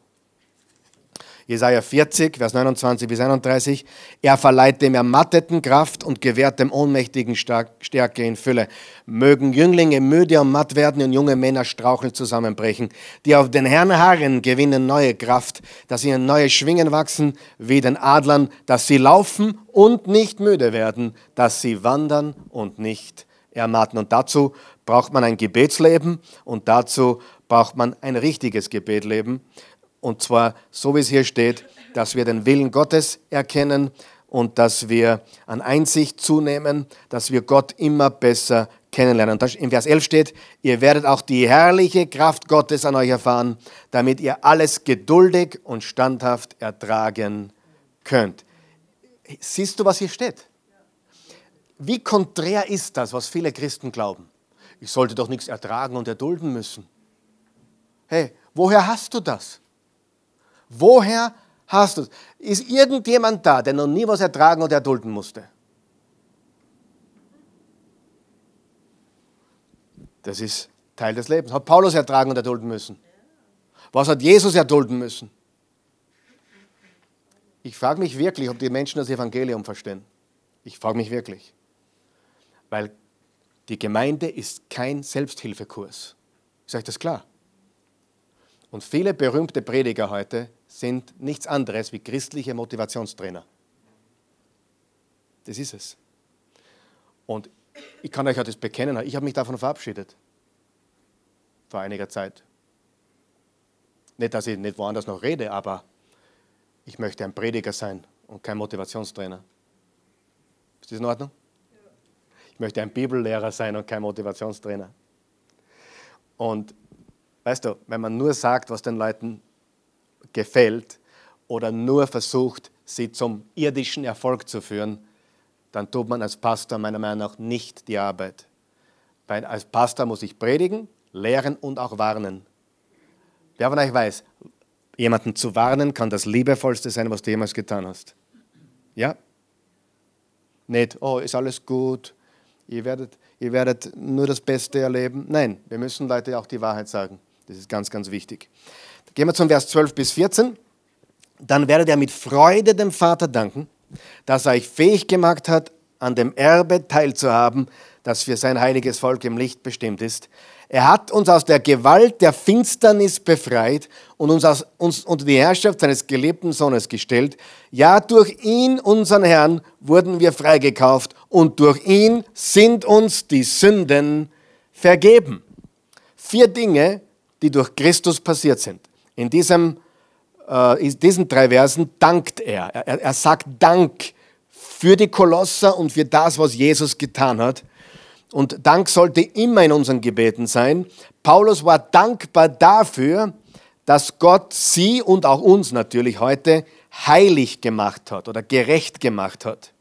Jesaja 40, Vers 29 bis 31. Er verleiht dem Ermatteten Kraft und gewährt dem Ohnmächtigen Stärke in Fülle. Mögen Jünglinge müde und matt werden und junge Männer straucheln zusammenbrechen. Die auf den Herrn harren, gewinnen neue Kraft, dass in neue Schwingen wachsen wie den Adlern, dass sie laufen und nicht müde werden, dass sie wandern und nicht ermatten. Und dazu braucht man ein Gebetsleben und dazu braucht man ein richtiges Gebetleben. Und zwar, so wie es hier steht, dass wir den Willen Gottes erkennen und dass wir an Einsicht zunehmen, dass wir Gott immer besser kennenlernen. Und im Vers 11 steht, ihr werdet auch die herrliche Kraft Gottes an euch erfahren, damit ihr alles geduldig und standhaft ertragen könnt. Siehst du, was hier steht? Wie konträr ist das, was viele Christen glauben? Ich sollte doch nichts ertragen und erdulden müssen. Hey, woher hast du das? Woher hast du es? Ist irgendjemand da, der noch nie was ertragen oder erdulden musste? Das ist Teil des Lebens. Hat Paulus ertragen und erdulden müssen? Was hat Jesus erdulden müssen? Ich frage mich wirklich, ob die Menschen das Evangelium verstehen. Ich frage mich wirklich. Weil die Gemeinde ist kein Selbsthilfekurs. Ist euch das klar? Und viele berühmte Prediger heute sind nichts anderes wie christliche Motivationstrainer. Das ist es. Und ich kann euch ja das bekennen, ich habe mich davon verabschiedet. Vor einiger Zeit. Nicht, dass ich nicht woanders noch rede, aber ich möchte ein Prediger sein und kein Motivationstrainer. Ist das in Ordnung? Ich möchte ein Bibellehrer sein und kein Motivationstrainer. Und Weißt du, wenn man nur sagt, was den Leuten gefällt oder nur versucht, sie zum irdischen Erfolg zu führen, dann tut man als Pastor meiner Meinung nach nicht die Arbeit. Weil als Pastor muss ich predigen, lehren und auch warnen. Wer von euch weiß, jemanden zu warnen kann das liebevollste sein, was du jemals getan hast. Ja? Nicht, oh, ist alles gut, ihr werdet, ihr werdet nur das Beste erleben. Nein, wir müssen Leute auch die Wahrheit sagen. Das ist ganz, ganz wichtig. Gehen wir zum Vers 12 bis 14. Dann werdet ihr mit Freude dem Vater danken, dass er euch fähig gemacht hat, an dem Erbe teilzuhaben, das für sein heiliges Volk im Licht bestimmt ist. Er hat uns aus der Gewalt der Finsternis befreit und uns, aus, uns unter die Herrschaft seines geliebten Sohnes gestellt. Ja, durch ihn, unseren Herrn, wurden wir freigekauft und durch ihn sind uns die Sünden vergeben. Vier Dinge, die durch Christus passiert sind. In, diesem, äh, in diesen drei Versen dankt er. er. Er sagt Dank für die Kolosser und für das, was Jesus getan hat. Und Dank sollte immer in unseren Gebeten sein. Paulus war dankbar dafür, dass Gott sie und auch uns natürlich heute heilig gemacht hat oder gerecht gemacht hat.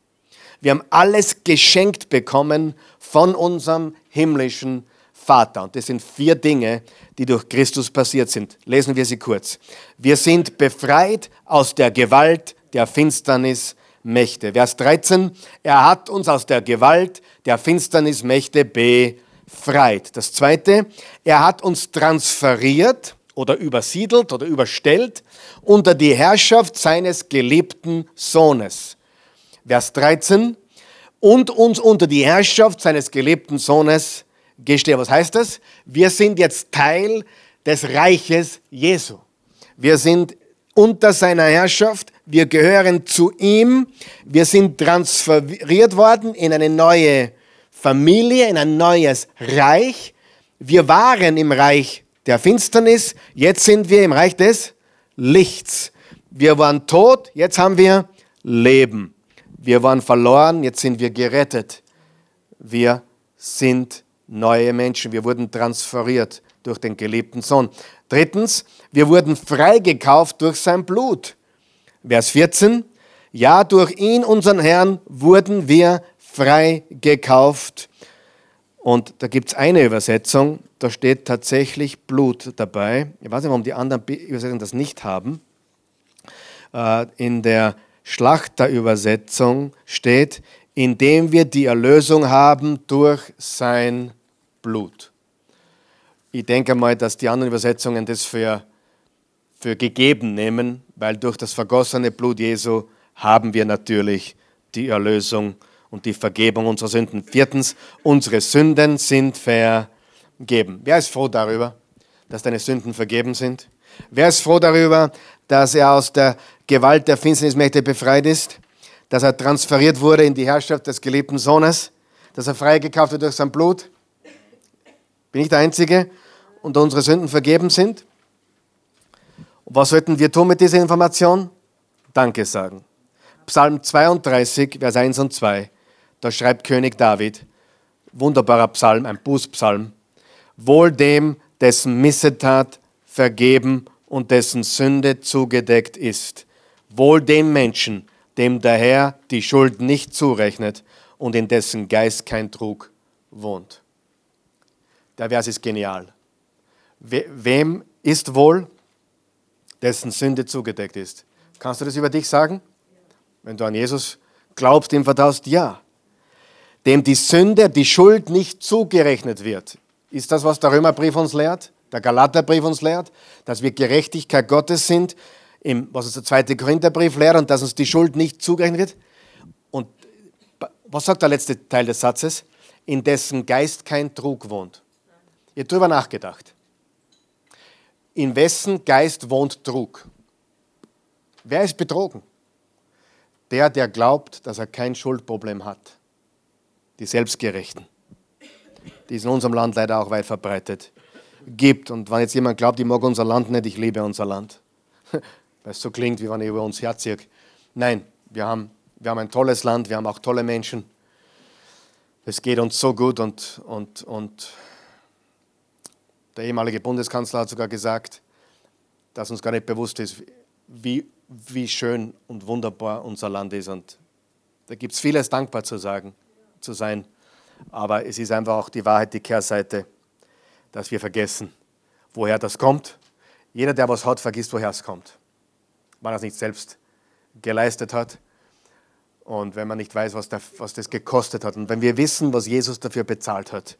Wir haben alles geschenkt bekommen von unserem himmlischen Vater. Und das sind vier Dinge, die durch Christus passiert sind. Lesen wir sie kurz. Wir sind befreit aus der Gewalt der Finsternismächte. Vers 13. Er hat uns aus der Gewalt der Finsternismächte befreit. Das zweite. Er hat uns transferiert oder übersiedelt oder überstellt unter die Herrschaft seines geliebten Sohnes. Vers 13, und uns unter die Herrschaft seines geliebten Sohnes gestellt. Was heißt das? Wir sind jetzt Teil des Reiches Jesu. Wir sind unter seiner Herrschaft, wir gehören zu ihm, wir sind transferiert worden in eine neue Familie, in ein neues Reich. Wir waren im Reich der Finsternis, jetzt sind wir im Reich des Lichts. Wir waren tot, jetzt haben wir Leben. Wir waren verloren, jetzt sind wir gerettet. Wir sind neue Menschen. Wir wurden transferiert durch den geliebten Sohn. Drittens, wir wurden freigekauft durch sein Blut. Vers 14, ja, durch ihn, unseren Herrn, wurden wir freigekauft. Und da gibt es eine Übersetzung, da steht tatsächlich Blut dabei. Ich weiß nicht, warum die anderen Übersetzungen das nicht haben. Äh, in der Schlachterübersetzung steht, indem wir die Erlösung haben durch sein Blut. Ich denke mal, dass die anderen Übersetzungen das für, für gegeben nehmen, weil durch das vergossene Blut Jesu haben wir natürlich die Erlösung und die Vergebung unserer Sünden. Viertens, unsere Sünden sind vergeben. Wer ist froh darüber, dass deine Sünden vergeben sind? Wer ist froh darüber, dass er aus der Gewalt der Finsternismächte befreit ist, dass er transferiert wurde in die Herrschaft des geliebten Sohnes, dass er freigekauft wird durch sein Blut? Bin ich der Einzige? Und unsere Sünden vergeben sind? Und was sollten wir tun mit dieser Information? Danke sagen. Psalm 32, Vers 1 und 2. Da schreibt König David, wunderbarer Psalm, ein Bußpsalm, wohl dem, dessen Missetat vergeben und dessen Sünde zugedeckt ist. Wohl dem Menschen, dem der Herr die Schuld nicht zurechnet und in dessen Geist kein Trug wohnt. Der Vers ist genial. Wem ist wohl, dessen Sünde zugedeckt ist? Kannst du das über dich sagen? Wenn du an Jesus glaubst, ihm vertraust, ja dem die Sünde, die Schuld nicht zugerechnet wird. Ist das, was der Römerbrief uns lehrt, der Galaterbrief uns lehrt, dass wir Gerechtigkeit Gottes sind, was uns der zweite Korintherbrief lehrt und dass uns die Schuld nicht zugerechnet wird? Und was sagt der letzte Teil des Satzes? In dessen Geist kein Trug wohnt. Ihr habt drüber nachgedacht. In wessen Geist wohnt Trug? Wer ist betrogen? Der, der glaubt, dass er kein Schuldproblem hat die Selbstgerechten, die es in unserem Land leider auch weit verbreitet gibt. Und wenn jetzt jemand glaubt, ich mag unser Land nicht, ich liebe unser Land, <laughs> weil es so klingt, wie wenn ich über uns herziehe. Nein, wir haben, wir haben ein tolles Land, wir haben auch tolle Menschen. Es geht uns so gut und, und, und der ehemalige Bundeskanzler hat sogar gesagt, dass uns gar nicht bewusst ist, wie, wie schön und wunderbar unser Land ist. Und da gibt es vieles dankbar zu sagen zu sein. Aber es ist einfach auch die Wahrheit, die Kehrseite, dass wir vergessen, woher das kommt. Jeder, der was hat, vergisst, woher es kommt. Man das nicht selbst geleistet hat und wenn man nicht weiß, was, der, was das gekostet hat. Und wenn wir wissen, was Jesus dafür bezahlt hat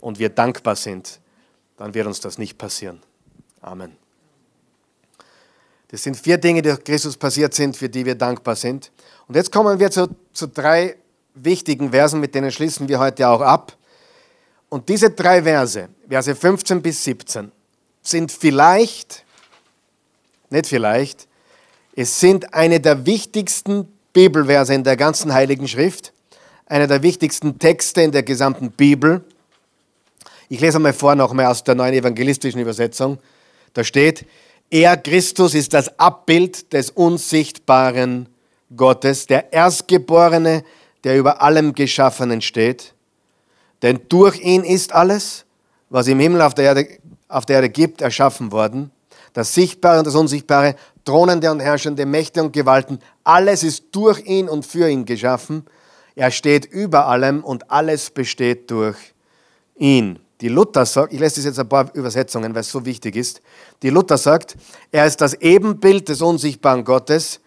und wir dankbar sind, dann wird uns das nicht passieren. Amen. Das sind vier Dinge, die durch Christus passiert sind, für die wir dankbar sind. Und jetzt kommen wir zu, zu drei wichtigen Versen, mit denen schließen wir heute auch ab. Und diese drei Verse, Verse 15 bis 17, sind vielleicht, nicht vielleicht, es sind eine der wichtigsten Bibelverse in der ganzen Heiligen Schrift, einer der wichtigsten Texte in der gesamten Bibel. Ich lese einmal vor nochmal aus der neuen evangelistischen Übersetzung. Da steht, er, Christus, ist das Abbild des unsichtbaren Gottes, der Erstgeborene der über allem Geschaffenen steht. Denn durch ihn ist alles, was im Himmel auf der Erde, auf der Erde gibt, erschaffen worden. Das Sichtbare und das Unsichtbare, Thronende und Herrschende, Mächte und Gewalten, alles ist durch ihn und für ihn geschaffen. Er steht über allem und alles besteht durch ihn. Die Luther sagt, ich lese das jetzt ein paar Übersetzungen, weil es so wichtig ist. Die Luther sagt, er ist das Ebenbild des unsichtbaren Gottes,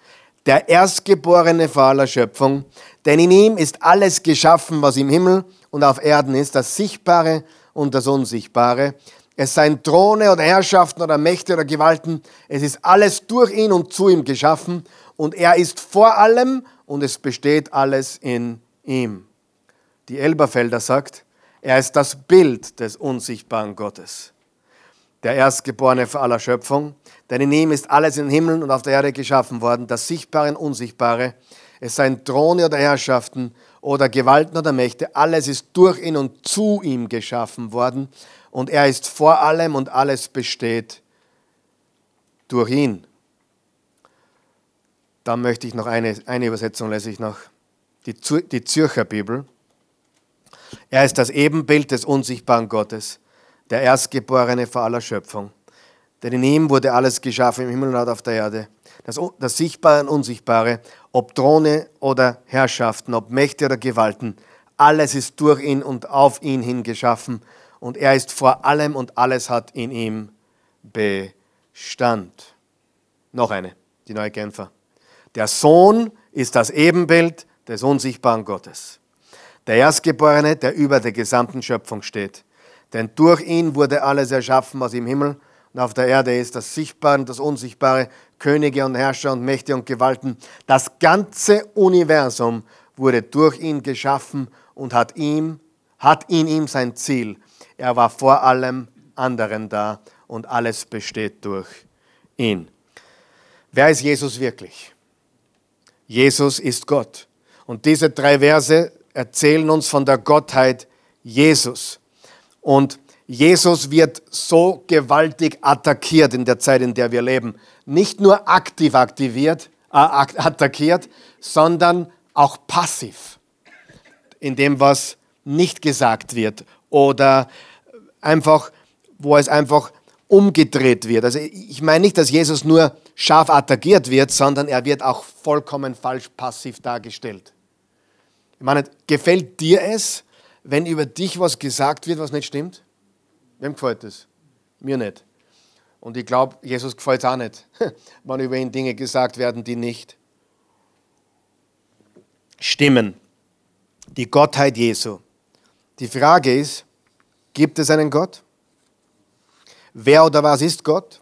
der Erstgeborene vor aller Schöpfung, denn in ihm ist alles geschaffen, was im Himmel und auf Erden ist, das Sichtbare und das Unsichtbare. Es seien Throne oder Herrschaften oder Mächte oder Gewalten, es ist alles durch ihn und zu ihm geschaffen und er ist vor allem und es besteht alles in ihm. Die Elberfelder sagt, er ist das Bild des unsichtbaren Gottes, der Erstgeborene vor aller Schöpfung, denn in ihm ist alles in Himmeln und auf der Erde geschaffen worden, das Sichtbare und Unsichtbare, es seien Throne oder Herrschaften oder Gewalten oder Mächte, alles ist durch ihn und zu ihm geschaffen worden und er ist vor allem und alles besteht durch ihn. Da möchte ich noch eine, eine Übersetzung, lese ich noch, die, die Zürcher Bibel. Er ist das Ebenbild des unsichtbaren Gottes, der Erstgeborene vor aller Schöpfung. Denn in ihm wurde alles geschaffen im Himmel und auf der Erde. Das, das Sichtbare und Unsichtbare, ob Throne oder Herrschaften, ob Mächte oder Gewalten, alles ist durch ihn und auf ihn hin geschaffen. Und er ist vor allem und alles hat in ihm Bestand. Noch eine, die neue Genfer. Der Sohn ist das Ebenbild des unsichtbaren Gottes der Erstgeborene, der über der gesamten Schöpfung steht. Denn durch ihn wurde alles erschaffen, was im Himmel und auf der Erde ist, das Sichtbare und das Unsichtbare, Könige und Herrscher und Mächte und Gewalten. Das ganze Universum wurde durch ihn geschaffen und hat, ihm, hat in ihm sein Ziel. Er war vor allem anderen da und alles besteht durch ihn. Wer ist Jesus wirklich? Jesus ist Gott. Und diese drei Verse erzählen uns von der Gottheit Jesus. Und Jesus wird so gewaltig attackiert in der Zeit, in der wir leben. Nicht nur aktiv aktiviert, äh, attackiert, sondern auch passiv. In dem, was nicht gesagt wird oder einfach, wo es einfach umgedreht wird. Also ich meine nicht, dass Jesus nur scharf attackiert wird, sondern er wird auch vollkommen falsch passiv dargestellt. Ich meine, gefällt dir es, wenn über dich was gesagt wird, was nicht stimmt? Wem gefällt das? Mir nicht. Und ich glaube, Jesus gefällt es auch nicht, <laughs> wenn über ihn Dinge gesagt werden, die nicht stimmen. Die Gottheit Jesu. Die Frage ist, gibt es einen Gott? Wer oder was ist Gott?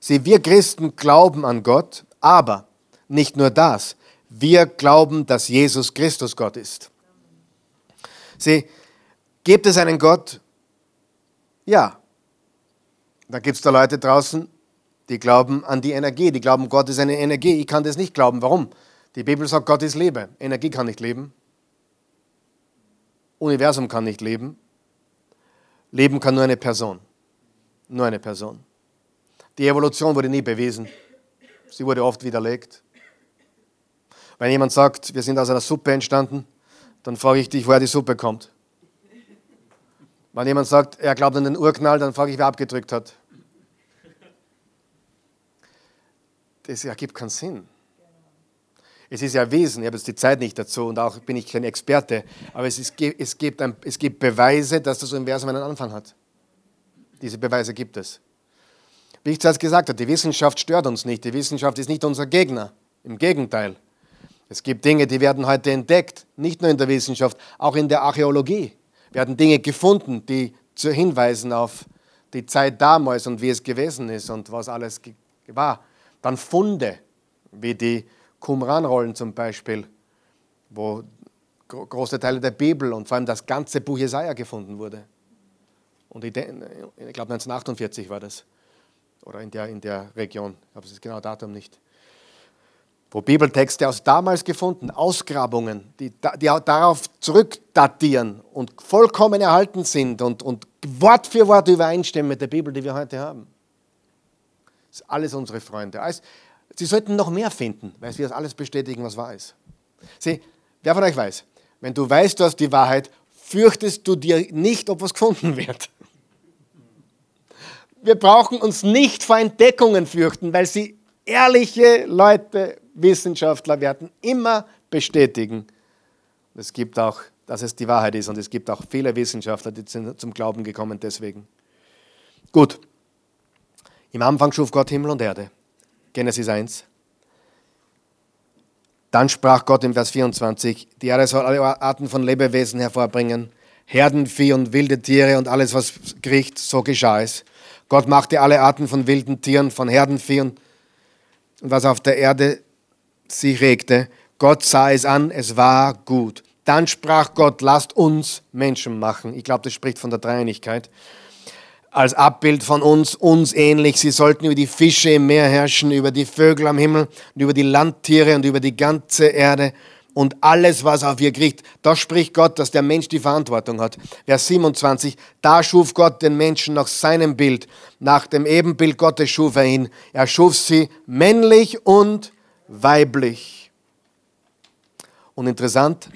Sie, wir Christen glauben an Gott, aber nicht nur das. Wir glauben, dass Jesus Christus Gott ist. Sieh, gibt es einen Gott? Ja. Da gibt es da Leute draußen, die glauben an die Energie, die glauben, Gott ist eine Energie. Ich kann das nicht glauben. Warum? Die Bibel sagt, Gott ist Liebe. Energie kann nicht leben. Universum kann nicht leben. Leben kann nur eine Person. Nur eine Person. Die Evolution wurde nie bewiesen. Sie wurde oft widerlegt. Wenn jemand sagt, wir sind aus einer Suppe entstanden, dann frage ich dich, woher die Suppe kommt. Wenn jemand sagt, er glaubt an den Urknall, dann frage ich, wer abgedrückt hat. Das ergibt keinen Sinn. Es ist ja erwiesen, ich habe jetzt die Zeit nicht dazu und auch bin ich kein Experte, aber es, ist, es, gibt ein, es gibt Beweise, dass das Universum einen Anfang hat. Diese Beweise gibt es. Wie ich zuerst gesagt habe, die Wissenschaft stört uns nicht. Die Wissenschaft ist nicht unser Gegner. Im Gegenteil. Es gibt Dinge, die werden heute entdeckt, nicht nur in der Wissenschaft, auch in der Archäologie werden Dinge gefunden, die zu hinweisen auf die Zeit damals und wie es gewesen ist und was alles war. Dann Funde, wie die Qumran-Rollen zum Beispiel, wo große Teile der Bibel und vor allem das ganze Buch Jesaja gefunden wurde. Und ich, glaube 1948 war das. Oder in der, in der Region. Ich habe das genaue Datum nicht wo Bibeltexte aus damals gefunden, Ausgrabungen, die, die darauf zurückdatieren und vollkommen erhalten sind und, und Wort für Wort übereinstimmen mit der Bibel, die wir heute haben. Das sind alles unsere Freunde. Sie sollten noch mehr finden, weil sie das alles bestätigen, was wahr ist. Sieh, wer von euch weiß, wenn du weißt, du hast die Wahrheit, fürchtest du dir nicht, ob was gefunden wird. Wir brauchen uns nicht vor Entdeckungen fürchten, weil sie ehrliche Leute Wissenschaftler werden immer bestätigen, es gibt auch, dass es die Wahrheit ist und es gibt auch viele Wissenschaftler, die zum Glauben gekommen deswegen. Gut. Im Anfang schuf Gott Himmel und Erde. Genesis 1. Dann sprach Gott im Vers 24, die Erde soll alle Arten von Lebewesen hervorbringen, Herdenvieh und wilde Tiere und alles, was kriecht, so geschah es. Gott machte alle Arten von wilden Tieren, von Herdenvieh und was auf der Erde sich regte, Gott sah es an, es war gut. Dann sprach Gott, lasst uns Menschen machen. Ich glaube, das spricht von der Dreieinigkeit. Als Abbild von uns, uns ähnlich. Sie sollten über die Fische im Meer herrschen, über die Vögel am Himmel und über die Landtiere und über die ganze Erde und alles, was auf ihr kriegt. Da spricht Gott, dass der Mensch die Verantwortung hat. Vers 27, da schuf Gott den Menschen nach seinem Bild. Nach dem Ebenbild Gottes schuf er ihn. Er schuf sie männlich und weiblich. Und interessant,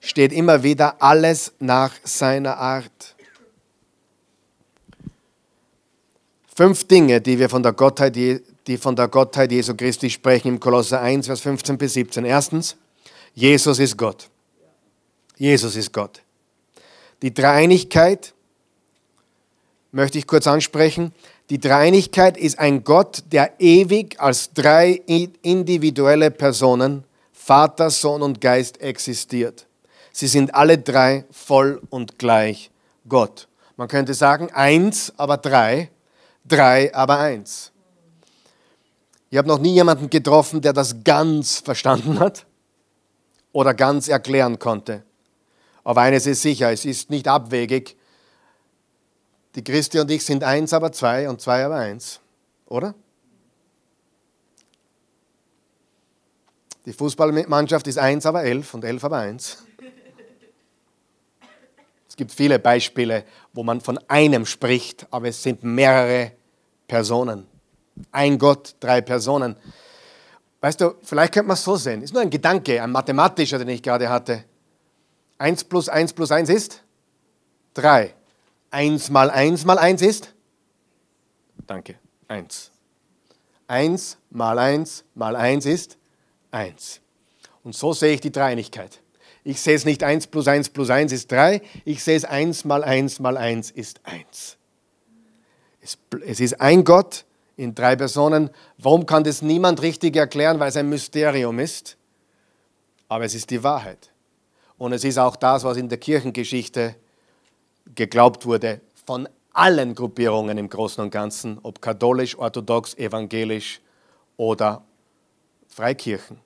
steht immer wieder alles nach seiner Art. Fünf Dinge, die wir von der Gottheit, die von der Gottheit Jesu Christi sprechen im Kolosser 1, Vers 15 bis 17. Erstens, Jesus ist Gott. Jesus ist Gott. Die Dreieinigkeit möchte ich kurz ansprechen. Die Dreieinigkeit ist ein Gott, der ewig als drei individuelle Personen, Vater, Sohn und Geist existiert. Sie sind alle drei voll und gleich Gott. Man könnte sagen, eins, aber drei, drei, aber eins. Ich habe noch nie jemanden getroffen, der das ganz verstanden hat oder ganz erklären konnte. Aber eines ist sicher, es ist nicht abwegig. Die Christi und ich sind eins, aber zwei und zwei, aber eins. Oder? Die Fußballmannschaft ist eins, aber elf und elf, aber eins gibt viele Beispiele, wo man von einem spricht, aber es sind mehrere Personen. Ein Gott, drei Personen. Weißt du, vielleicht könnte man es so sehen. Ist nur ein Gedanke, ein mathematischer, den ich gerade hatte. Eins plus eins plus eins ist drei. Eins mal eins mal eins ist? Danke, eins. Eins mal eins mal eins ist eins. Und so sehe ich die Dreinigkeit. Ich sehe es nicht 1 plus 1 plus 1 ist 3, ich sehe es 1 mal 1 mal 1 ist 1. Es ist ein Gott in drei Personen. Warum kann das niemand richtig erklären? Weil es ein Mysterium ist. Aber es ist die Wahrheit. Und es ist auch das, was in der Kirchengeschichte geglaubt wurde von allen Gruppierungen im Großen und Ganzen, ob katholisch, orthodox, evangelisch oder Freikirchen.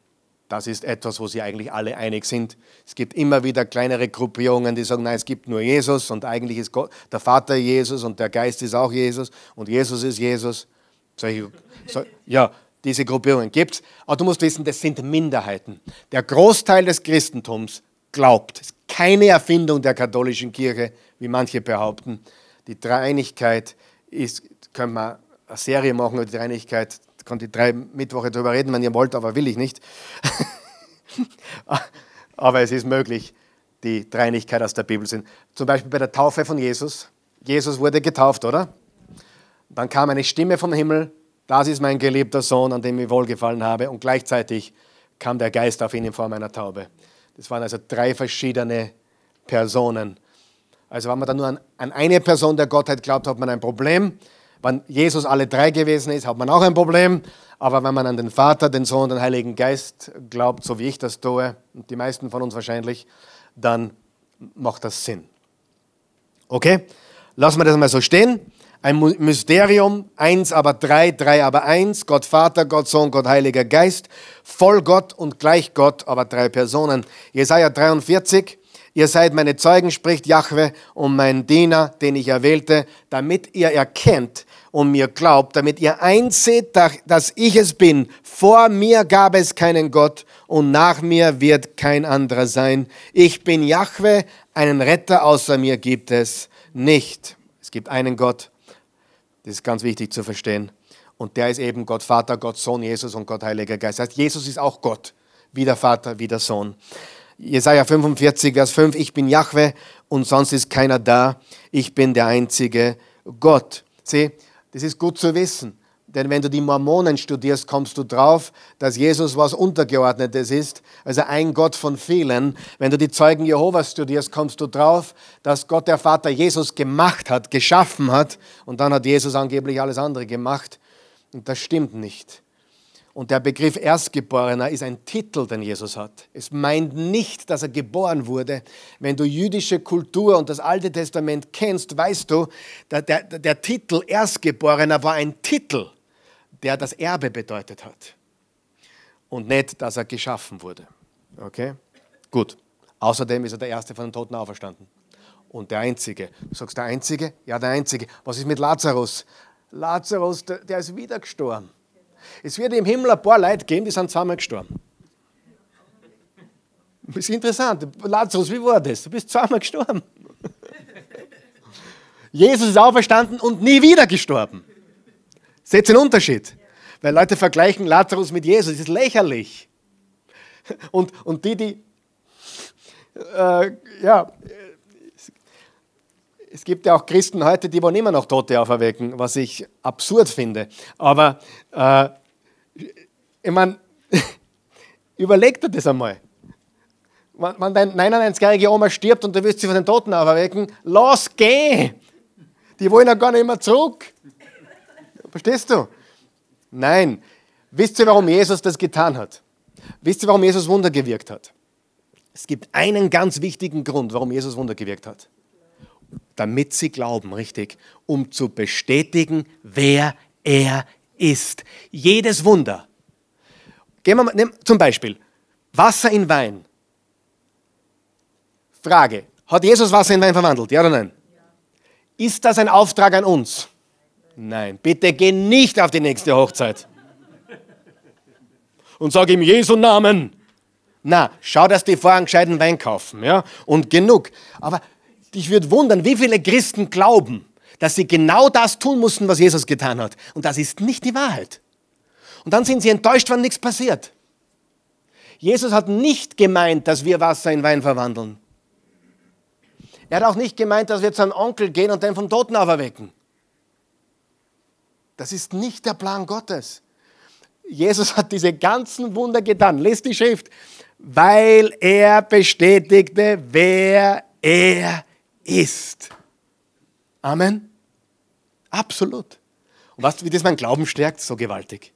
Das ist etwas, wo sie eigentlich alle einig sind. Es gibt immer wieder kleinere Gruppierungen, die sagen, nein, es gibt nur Jesus und eigentlich ist Gott, der Vater Jesus und der Geist ist auch Jesus und Jesus ist Jesus. Solche, so, ja, diese Gruppierungen gibt es. Aber du musst wissen, das sind Minderheiten. Der Großteil des Christentums glaubt. Es ist keine Erfindung der katholischen Kirche, wie manche behaupten. Die Dreieinigkeit ist, können wir eine Serie machen über die Dreieinigkeit, konnte ich drei Mittwoche darüber reden, wenn ihr wollt, aber will ich nicht. <laughs> aber es ist möglich, die Dreinigkeit aus der Bibel sind. Zum Beispiel bei der Taufe von Jesus. Jesus wurde getauft, oder? Dann kam eine Stimme vom Himmel, das ist mein geliebter Sohn, an dem ich wohlgefallen habe. Und gleichzeitig kam der Geist auf ihn in Form einer Taube. Das waren also drei verschiedene Personen. Also wenn man dann nur an, an eine Person der Gottheit glaubt, hat man ein Problem. Wenn Jesus alle drei gewesen ist, hat man auch ein Problem. Aber wenn man an den Vater, den Sohn, den Heiligen Geist glaubt, so wie ich das tue, und die meisten von uns wahrscheinlich, dann macht das Sinn. Okay? Lassen wir das mal so stehen. Ein Mysterium, eins aber drei, drei aber eins, Gott Vater, Gott Sohn, Gott Heiliger Geist, voll Gott und gleich Gott, aber drei Personen. Jesaja 43, Ihr seid meine Zeugen, spricht Jahwe, und mein Diener, den ich erwählte, damit ihr erkennt, und mir glaubt, damit ihr einseht, dass ich es bin. Vor mir gab es keinen Gott und nach mir wird kein anderer sein. Ich bin Jahwe, einen Retter außer mir gibt es nicht. Es gibt einen Gott, das ist ganz wichtig zu verstehen. Und der ist eben Gott Vater, Gott Sohn, Jesus und Gott Heiliger Geist. Das heißt, Jesus ist auch Gott, wie der Vater, wie der Sohn. Jesaja 45, Vers 5, ich bin Jahwe und sonst ist keiner da. Ich bin der einzige Gott. Sieh, das ist gut zu wissen. Denn wenn du die Mormonen studierst, kommst du drauf, dass Jesus was Untergeordnetes ist, also ein Gott von vielen. Wenn du die Zeugen Jehovas studierst, kommst du drauf, dass Gott der Vater Jesus gemacht hat, geschaffen hat und dann hat Jesus angeblich alles andere gemacht. Und das stimmt nicht. Und der Begriff Erstgeborener ist ein Titel, den Jesus hat. Es meint nicht, dass er geboren wurde. Wenn du jüdische Kultur und das Alte Testament kennst, weißt du, der, der, der Titel Erstgeborener war ein Titel, der das Erbe bedeutet hat. Und nicht, dass er geschaffen wurde. Okay? Gut. Außerdem ist er der Erste von den Toten auferstanden. Und der Einzige. Du sagst, der Einzige? Ja, der Einzige. Was ist mit Lazarus? Lazarus, der, der ist wieder gestorben. Es wird im Himmel ein paar Leute geben, die sind zweimal gestorben. Das ist interessant. Lazarus, wie war das? Du bist zweimal gestorben. Jesus ist auferstanden und nie wieder gestorben. Seht den Unterschied? Weil Leute vergleichen Lazarus mit Jesus. Das ist lächerlich. Und, und die, die, äh, ja, es gibt ja auch Christen heute, die wollen immer noch Tote auferwecken, was ich absurd finde. Aber äh, ich meine, <laughs> überleg dir das einmal. Wenn deine 99-jährige Oma stirbt und du willst sie von den Toten auferwecken, lass geh! Die wollen ja gar nicht mehr zurück. Verstehst du? Nein. Wisst ihr, warum Jesus das getan hat? Wisst ihr, warum Jesus Wunder gewirkt hat? Es gibt einen ganz wichtigen Grund, warum Jesus Wunder gewirkt hat. Damit sie glauben, richtig, um zu bestätigen, wer er ist. Jedes Wunder. Gehen wir mal, nehm, zum Beispiel Wasser in Wein. Frage: Hat Jesus Wasser in Wein verwandelt? Ja oder nein? Ja. Ist das ein Auftrag an uns? Nein. Bitte geh nicht auf die nächste Hochzeit und sag ihm Jesu Namen. Na, schau, dass die vorher einen gescheiten Wein kaufen, ja, und genug. Aber dich würde wundern, wie viele Christen glauben, dass sie genau das tun mussten, was Jesus getan hat. Und das ist nicht die Wahrheit. Und dann sind sie enttäuscht, wenn nichts passiert. Jesus hat nicht gemeint, dass wir Wasser in Wein verwandeln. Er hat auch nicht gemeint, dass wir zu einem Onkel gehen und den vom Toten auferwecken. Das ist nicht der Plan Gottes. Jesus hat diese ganzen Wunder getan. Lest die Schrift. Weil er bestätigte, wer er ist. Amen. Absolut. Und was, wie das mein Glauben stärkt, so gewaltig.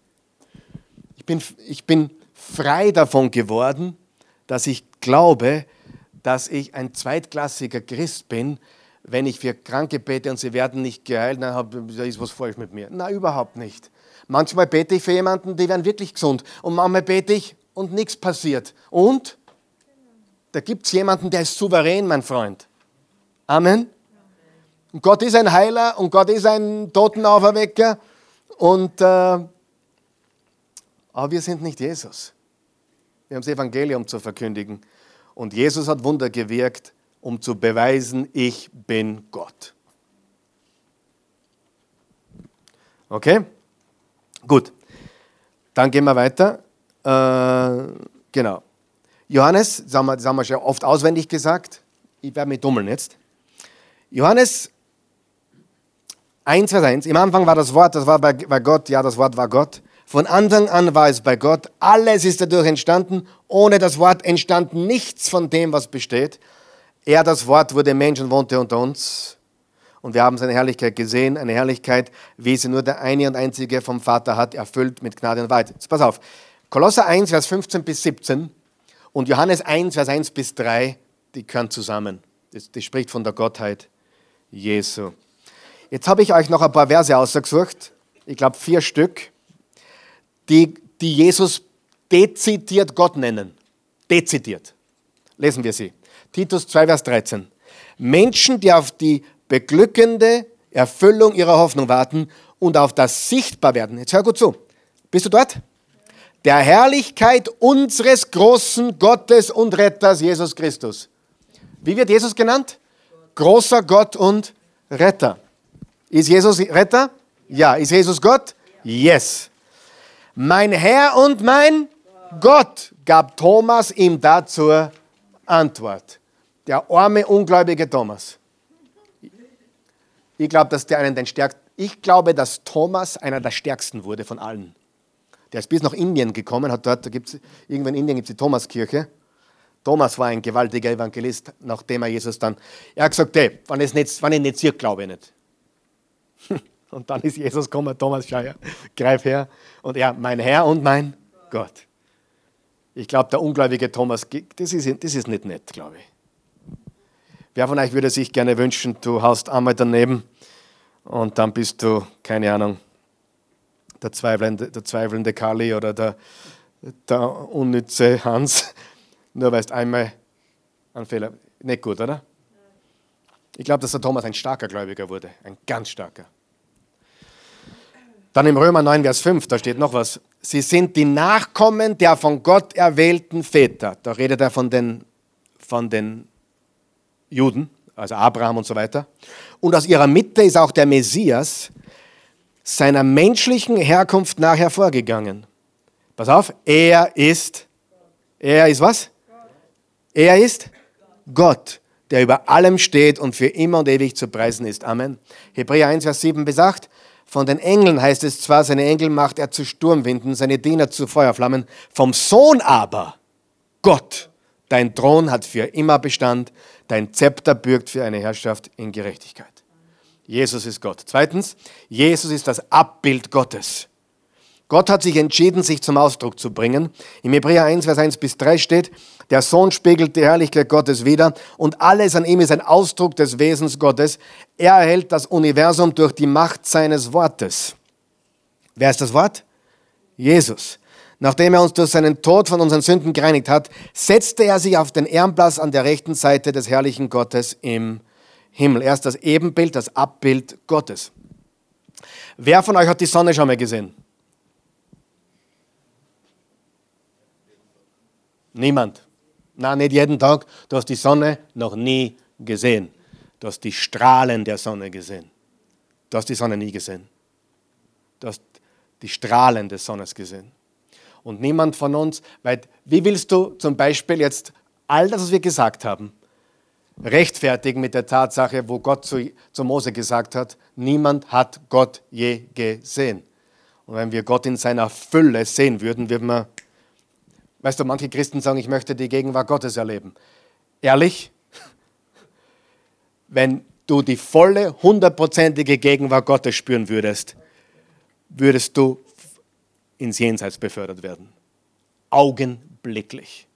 Ich bin, ich bin frei davon geworden, dass ich glaube, dass ich ein zweitklassiger Christ bin, wenn ich für Kranke bete und sie werden nicht geheilt, dann ist was falsch mit mir. Na, überhaupt nicht. Manchmal bete ich für jemanden, die werden wirklich gesund. Und manchmal bete ich und nichts passiert. Und da gibt es jemanden, der ist souverän, mein Freund. Amen. Und Gott ist ein Heiler und Gott ist ein Totenauferwecker. Und, äh, aber wir sind nicht Jesus. Wir haben das Evangelium zu verkündigen. Und Jesus hat Wunder gewirkt, um zu beweisen, ich bin Gott. Okay? Gut. Dann gehen wir weiter. Äh, genau. Johannes, das haben, wir, das haben wir schon oft auswendig gesagt. Ich werde mich dummeln jetzt. Johannes 1, Vers 1. Im Anfang war das Wort, das war bei, bei Gott, ja, das Wort war Gott. Von Anfang an war es bei Gott. Alles ist dadurch entstanden. Ohne das Wort entstand nichts von dem, was besteht. Er, das Wort, wurde Mensch und wohnte unter uns. Und wir haben seine Herrlichkeit gesehen, eine Herrlichkeit, wie sie nur der eine und einzige vom Vater hat, erfüllt mit Gnade und Wahrheit. Jetzt pass auf. Kolosser 1, Vers 15 bis 17 und Johannes 1, Vers 1 bis 3, die gehören zusammen. Das, das spricht von der Gottheit Jesu. Jetzt habe ich euch noch ein paar Verse ausgesucht, ich glaube vier Stück, die, die Jesus dezidiert Gott nennen. Dezidiert. Lesen wir sie. Titus 2, Vers 13. Menschen, die auf die beglückende Erfüllung ihrer Hoffnung warten und auf das Sichtbarwerden. Jetzt hör gut zu. Bist du dort? Der Herrlichkeit unseres großen Gottes und Retters Jesus Christus. Wie wird Jesus genannt? Großer Gott und Retter. Ist Jesus Retter? Ja. Ist Jesus Gott? Yes. Mein Herr und mein Gott gab Thomas ihm dazu Antwort. Der arme, ungläubige Thomas. Ich glaube, dass der einen den stärksten. Ich glaube, dass Thomas einer der stärksten wurde von allen. Der ist bis nach Indien gekommen, hat dort, da gibt's, irgendwann in Indien gibt es die Thomaskirche. Thomas war ein gewaltiger Evangelist, nachdem er Jesus dann, er hat gesagt, hey, wenn ich nicht, wenn ich nicht sehe, glaube ich nicht. <laughs> Und dann ist Jesus gekommen, Thomas, schau her, greif her. Und er, mein Herr und mein Gott. Ich glaube, der ungläubige Thomas, das ist, das ist nicht nett, glaube ich. Wer von euch würde sich gerne wünschen, du haust einmal daneben und dann bist du, keine Ahnung, der zweifelnde, der zweifelnde Kali oder der, der unnütze Hans. Nur weil es einmal ein Fehler. Nicht gut, oder? Ich glaube, dass der Thomas ein starker Gläubiger wurde. Ein ganz starker. Dann im Römer 9, Vers 5, da steht noch was. Sie sind die Nachkommen der von Gott erwählten Väter. Da redet er von den, von den Juden, also Abraham und so weiter. Und aus ihrer Mitte ist auch der Messias seiner menschlichen Herkunft nach hervorgegangen. Pass auf, er ist, er ist was? Er ist Gott, der über allem steht und für immer und ewig zu preisen ist. Amen. Hebräer 1, Vers 7 besagt, von den Engeln heißt es zwar, seine Engel macht er zu Sturmwinden, seine Diener zu Feuerflammen. Vom Sohn aber, Gott, dein Thron hat für immer Bestand, dein Zepter bürgt für eine Herrschaft in Gerechtigkeit. Jesus ist Gott. Zweitens, Jesus ist das Abbild Gottes. Gott hat sich entschieden, sich zum Ausdruck zu bringen. Im Hebräer 1, Vers 1 bis 3 steht, der Sohn spiegelt die Herrlichkeit Gottes wider und alles an ihm ist ein Ausdruck des Wesens Gottes. Er erhält das Universum durch die Macht seines Wortes. Wer ist das Wort? Jesus. Nachdem er uns durch seinen Tod von unseren Sünden gereinigt hat, setzte er sich auf den Ehrenplatz an der rechten Seite des herrlichen Gottes im Himmel. Er ist das Ebenbild, das Abbild Gottes. Wer von euch hat die Sonne schon mal gesehen? Niemand. Na, nicht jeden Tag. Du hast die Sonne noch nie gesehen. Du hast die Strahlen der Sonne gesehen. Du hast die Sonne nie gesehen. Du hast die Strahlen des Sonnes gesehen. Und niemand von uns, weil wie willst du zum Beispiel jetzt all das, was wir gesagt haben, rechtfertigen mit der Tatsache, wo Gott zu, zu Mose gesagt hat, niemand hat Gott je gesehen. Und wenn wir Gott in seiner Fülle sehen würden, würden wir Weißt du, manche Christen sagen, ich möchte die Gegenwart Gottes erleben. Ehrlich? <laughs> Wenn du die volle, hundertprozentige Gegenwart Gottes spüren würdest, würdest du ins Jenseits befördert werden. Augenblicklich.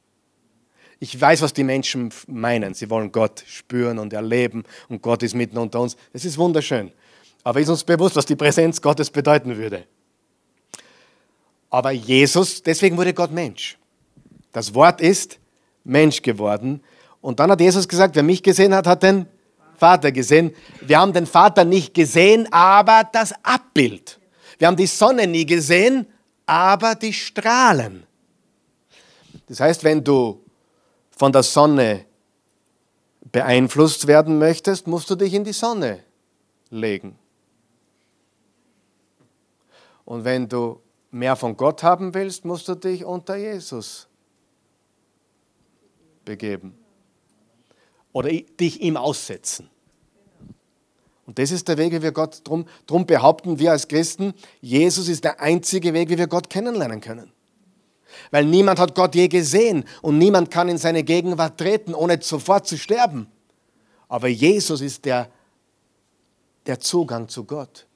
Ich weiß, was die Menschen meinen. Sie wollen Gott spüren und erleben und Gott ist mitten unter uns. Das ist wunderschön. Aber ist uns bewusst, was die Präsenz Gottes bedeuten würde. Aber Jesus, deswegen wurde Gott Mensch. Das Wort ist Mensch geworden. Und dann hat Jesus gesagt, wer mich gesehen hat, hat den Vater gesehen. Wir haben den Vater nicht gesehen, aber das Abbild. Wir haben die Sonne nie gesehen, aber die Strahlen. Das heißt, wenn du von der Sonne beeinflusst werden möchtest, musst du dich in die Sonne legen. Und wenn du mehr von Gott haben willst, musst du dich unter Jesus begeben. Oder dich ihm aussetzen. Und das ist der Weg, wie wir Gott, drum, drum behaupten wir als Christen, Jesus ist der einzige Weg, wie wir Gott kennenlernen können. Weil niemand hat Gott je gesehen und niemand kann in seine Gegenwart treten, ohne sofort zu sterben. Aber Jesus ist der, der Zugang zu Gott.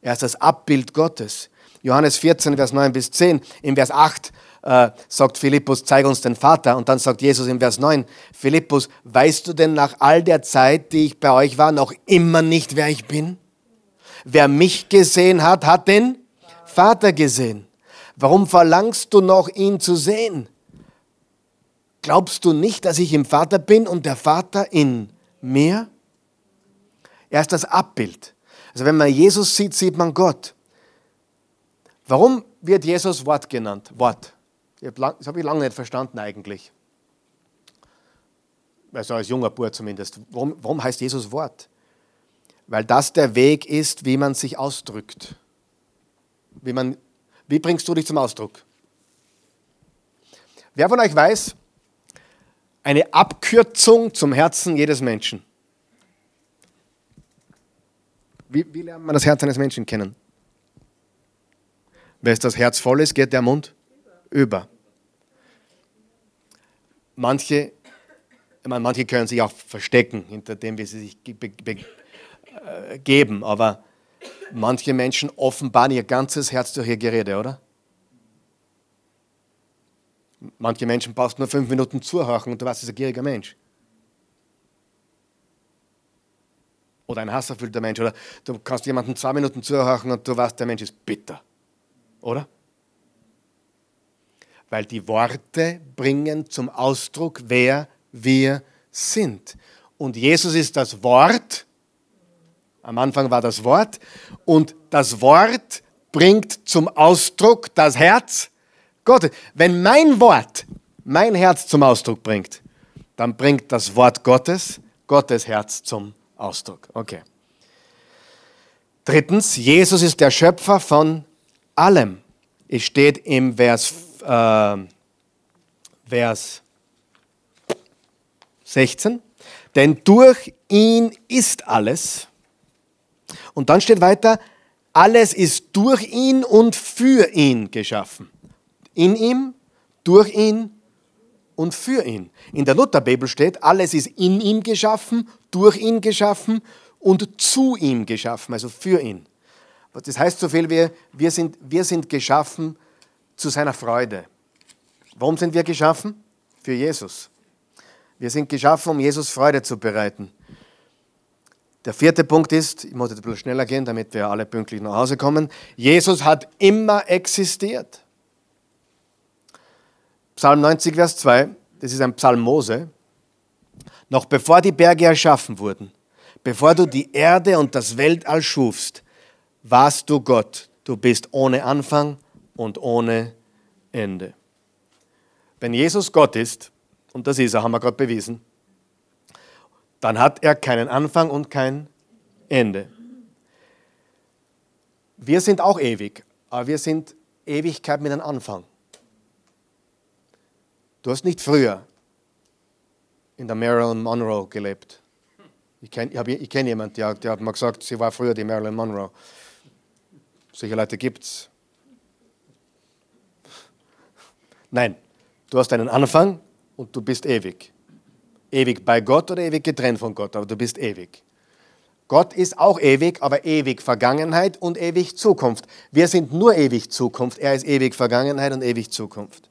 Er ist das Abbild Gottes. Johannes 14, Vers 9 bis 10. Im Vers 8 äh, sagt Philippus, zeig uns den Vater. Und dann sagt Jesus im Vers 9, Philippus, weißt du denn nach all der Zeit, die ich bei euch war, noch immer nicht, wer ich bin? Wer mich gesehen hat, hat den Vater gesehen. Warum verlangst du noch, ihn zu sehen? Glaubst du nicht, dass ich im Vater bin und der Vater in mir? Er ist das Abbild. Also wenn man Jesus sieht, sieht man Gott. Warum wird Jesus Wort genannt? Wort. Das habe ich lange nicht verstanden eigentlich. Also als junger Bub zumindest. Warum, warum heißt Jesus Wort? Weil das der Weg ist, wie man sich ausdrückt. Wie, man, wie bringst du dich zum Ausdruck? Wer von euch weiß, eine Abkürzung zum Herzen jedes Menschen? Wie, wie lernt man das Herz eines Menschen kennen? Wenn das Herz voll ist, geht der Mund über. Manche, meine, manche können sich auch verstecken, hinter dem, wie sie sich äh, geben, aber manche Menschen offenbaren ihr ganzes Herz durch ihr Gerede, oder? Manche Menschen brauchst nur fünf Minuten zuhören und du weißt, es ist ein gieriger Mensch. Oder ein hasserfüllter Mensch. Oder du kannst jemanden zwei Minuten zuhören und du weißt, der Mensch ist bitter. Oder? Weil die Worte bringen zum Ausdruck, wer wir sind. Und Jesus ist das Wort. Am Anfang war das Wort. Und das Wort bringt zum Ausdruck das Herz Gottes. Wenn mein Wort mein Herz zum Ausdruck bringt, dann bringt das Wort Gottes Gottes Herz zum Ausdruck. Okay. Drittens, Jesus ist der Schöpfer von allem. Es steht im Vers, äh, Vers 16, denn durch ihn ist alles. Und dann steht weiter, alles ist durch ihn und für ihn geschaffen. In ihm, durch ihn und für ihn. In der Lutherbibel steht, alles ist in ihm geschaffen, durch ihn geschaffen und zu ihm geschaffen, also für ihn. Das heißt so viel wie, wir sind, wir sind geschaffen zu seiner Freude. Warum sind wir geschaffen? Für Jesus. Wir sind geschaffen, um Jesus Freude zu bereiten. Der vierte Punkt ist, ich muss jetzt bisschen schneller gehen, damit wir alle pünktlich nach Hause kommen. Jesus hat immer existiert. Psalm 90, Vers 2, das ist ein Psalm Mose. Noch bevor die Berge erschaffen wurden, bevor du die Erde und das Weltall schufst, warst du Gott. Du bist ohne Anfang und ohne Ende. Wenn Jesus Gott ist, und das ist er, haben wir gerade bewiesen, dann hat er keinen Anfang und kein Ende. Wir sind auch ewig, aber wir sind Ewigkeit mit einem Anfang. Du hast nicht früher in der Marilyn Monroe gelebt. Ich kenne kenn jemanden, der, der hat mir gesagt, sie war früher die Marilyn Monroe. Solche Leute gibt es. Nein, du hast einen Anfang und du bist ewig. Ewig bei Gott oder ewig getrennt von Gott, aber du bist ewig. Gott ist auch ewig, aber ewig Vergangenheit und ewig Zukunft. Wir sind nur ewig Zukunft. Er ist ewig Vergangenheit und ewig Zukunft.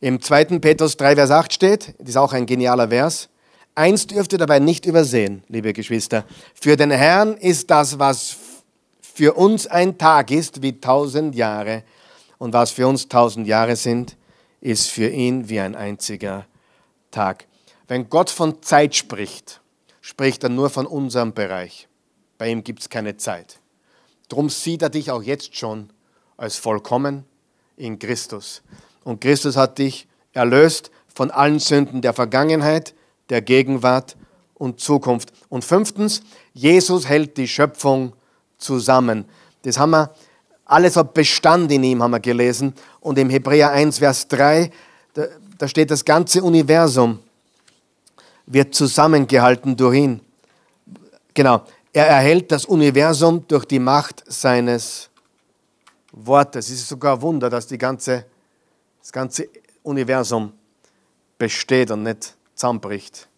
Im 2. Petrus 3, Vers 8 steht, das ist auch ein genialer Vers, eins dürft ihr dabei nicht übersehen, liebe Geschwister. Für den Herrn ist das, was für uns ein Tag ist, wie tausend Jahre. Und was für uns tausend Jahre sind, ist für ihn wie ein einziger Tag. Wenn Gott von Zeit spricht, spricht er nur von unserem Bereich. Bei ihm gibt es keine Zeit. Darum sieht er dich auch jetzt schon als vollkommen in Christus. Und Christus hat dich erlöst von allen Sünden der Vergangenheit, der Gegenwart und Zukunft. Und fünftens, Jesus hält die Schöpfung zusammen. Das haben wir, alles hat Bestand in ihm, haben wir gelesen. Und im Hebräer 1, Vers 3, da, da steht, das ganze Universum wird zusammengehalten durch ihn. Genau, er erhält das Universum durch die Macht seines Wortes. Es ist sogar ein Wunder, dass die ganze das ganze Universum besteht und nicht zusammenbricht.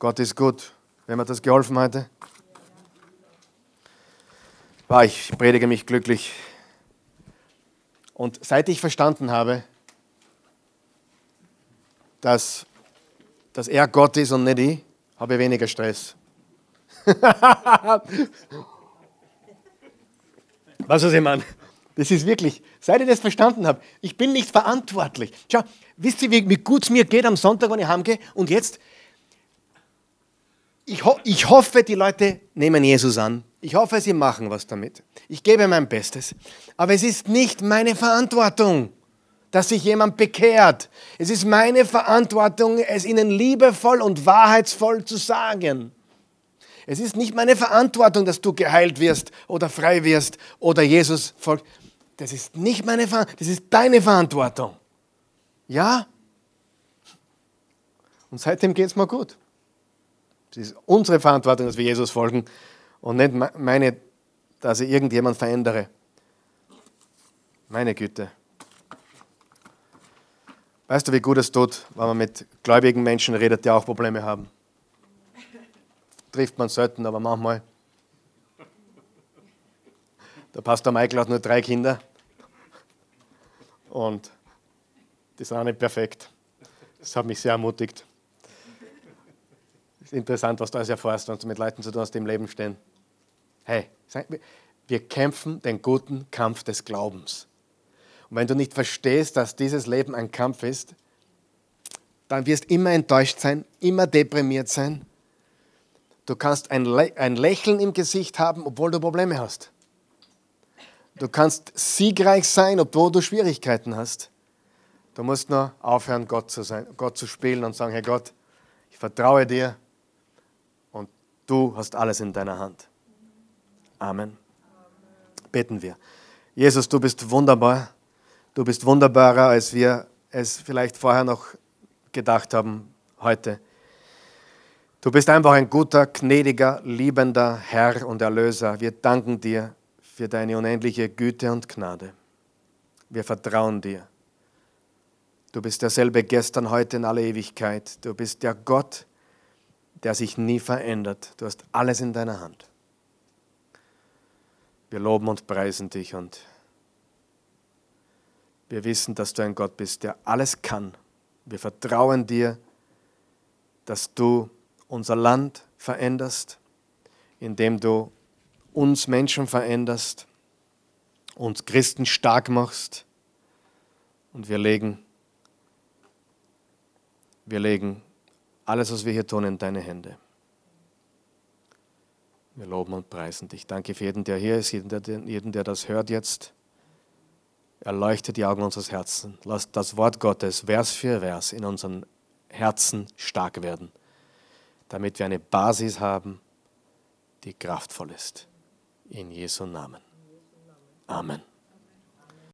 Gott ist gut. Wem hat das geholfen heute? Ich predige mich glücklich. Und seit ich verstanden habe, dass, dass er Gott ist und nicht ich, habe ich weniger Stress. <laughs> Was ist ich meine? Das ist wirklich, seit ich das verstanden habe, ich bin nicht verantwortlich. Schau, wisst ihr, wie, wie gut es mir geht am Sonntag, wenn ich heimgehe? Und jetzt, ich, ho ich hoffe, die Leute nehmen Jesus an. Ich hoffe, sie machen was damit. Ich gebe mein Bestes. Aber es ist nicht meine Verantwortung, dass sich jemand bekehrt. Es ist meine Verantwortung, es ihnen liebevoll und wahrheitsvoll zu sagen. Es ist nicht meine Verantwortung, dass du geheilt wirst oder frei wirst oder Jesus folgt. Das ist nicht meine Verantwortung, das ist deine Verantwortung. Ja? Und seitdem geht es mir gut. Es ist unsere Verantwortung, dass wir Jesus folgen und nicht meine, dass ich irgendjemand verändere. Meine Güte. Weißt du, wie gut es tut, wenn man mit gläubigen Menschen redet, die auch Probleme haben? Trifft man selten, aber manchmal. Der Pastor Michael hat nur drei Kinder. Und die sind auch nicht perfekt. Das hat mich sehr ermutigt. Ist interessant, was du alles erfährst, wenn du mit Leuten zu tun hast, die im Leben stehen. Hey, wir kämpfen den guten Kampf des Glaubens. Und wenn du nicht verstehst, dass dieses Leben ein Kampf ist, dann wirst du immer enttäuscht sein, immer deprimiert sein. Du kannst ein, ein Lächeln im Gesicht haben, obwohl du Probleme hast. Du kannst siegreich sein, obwohl du Schwierigkeiten hast. Du musst nur aufhören, Gott zu, sein, Gott zu spielen und sagen, Herr Gott, ich vertraue dir du hast alles in deiner Hand. Amen. Beten wir. Jesus, du bist wunderbar. Du bist wunderbarer, als wir es vielleicht vorher noch gedacht haben heute. Du bist einfach ein guter, gnädiger, liebender Herr und Erlöser. Wir danken dir für deine unendliche Güte und Gnade. Wir vertrauen dir. Du bist derselbe gestern, heute in aller Ewigkeit. Du bist der Gott, der sich nie verändert. Du hast alles in deiner Hand. Wir loben und preisen dich und wir wissen, dass du ein Gott bist, der alles kann. Wir vertrauen dir, dass du unser Land veränderst, indem du uns Menschen veränderst, uns Christen stark machst. Und wir legen, wir legen alles, was wir hier tun, in deine Hände. Wir loben und preisen dich. Danke für jeden, der hier ist, jeden, der, jeden, der das hört jetzt. Erleuchte die Augen unseres Herzens. Lass das Wort Gottes Vers für Vers in unseren Herzen stark werden, damit wir eine Basis haben, die kraftvoll ist. In Jesu Namen. Amen.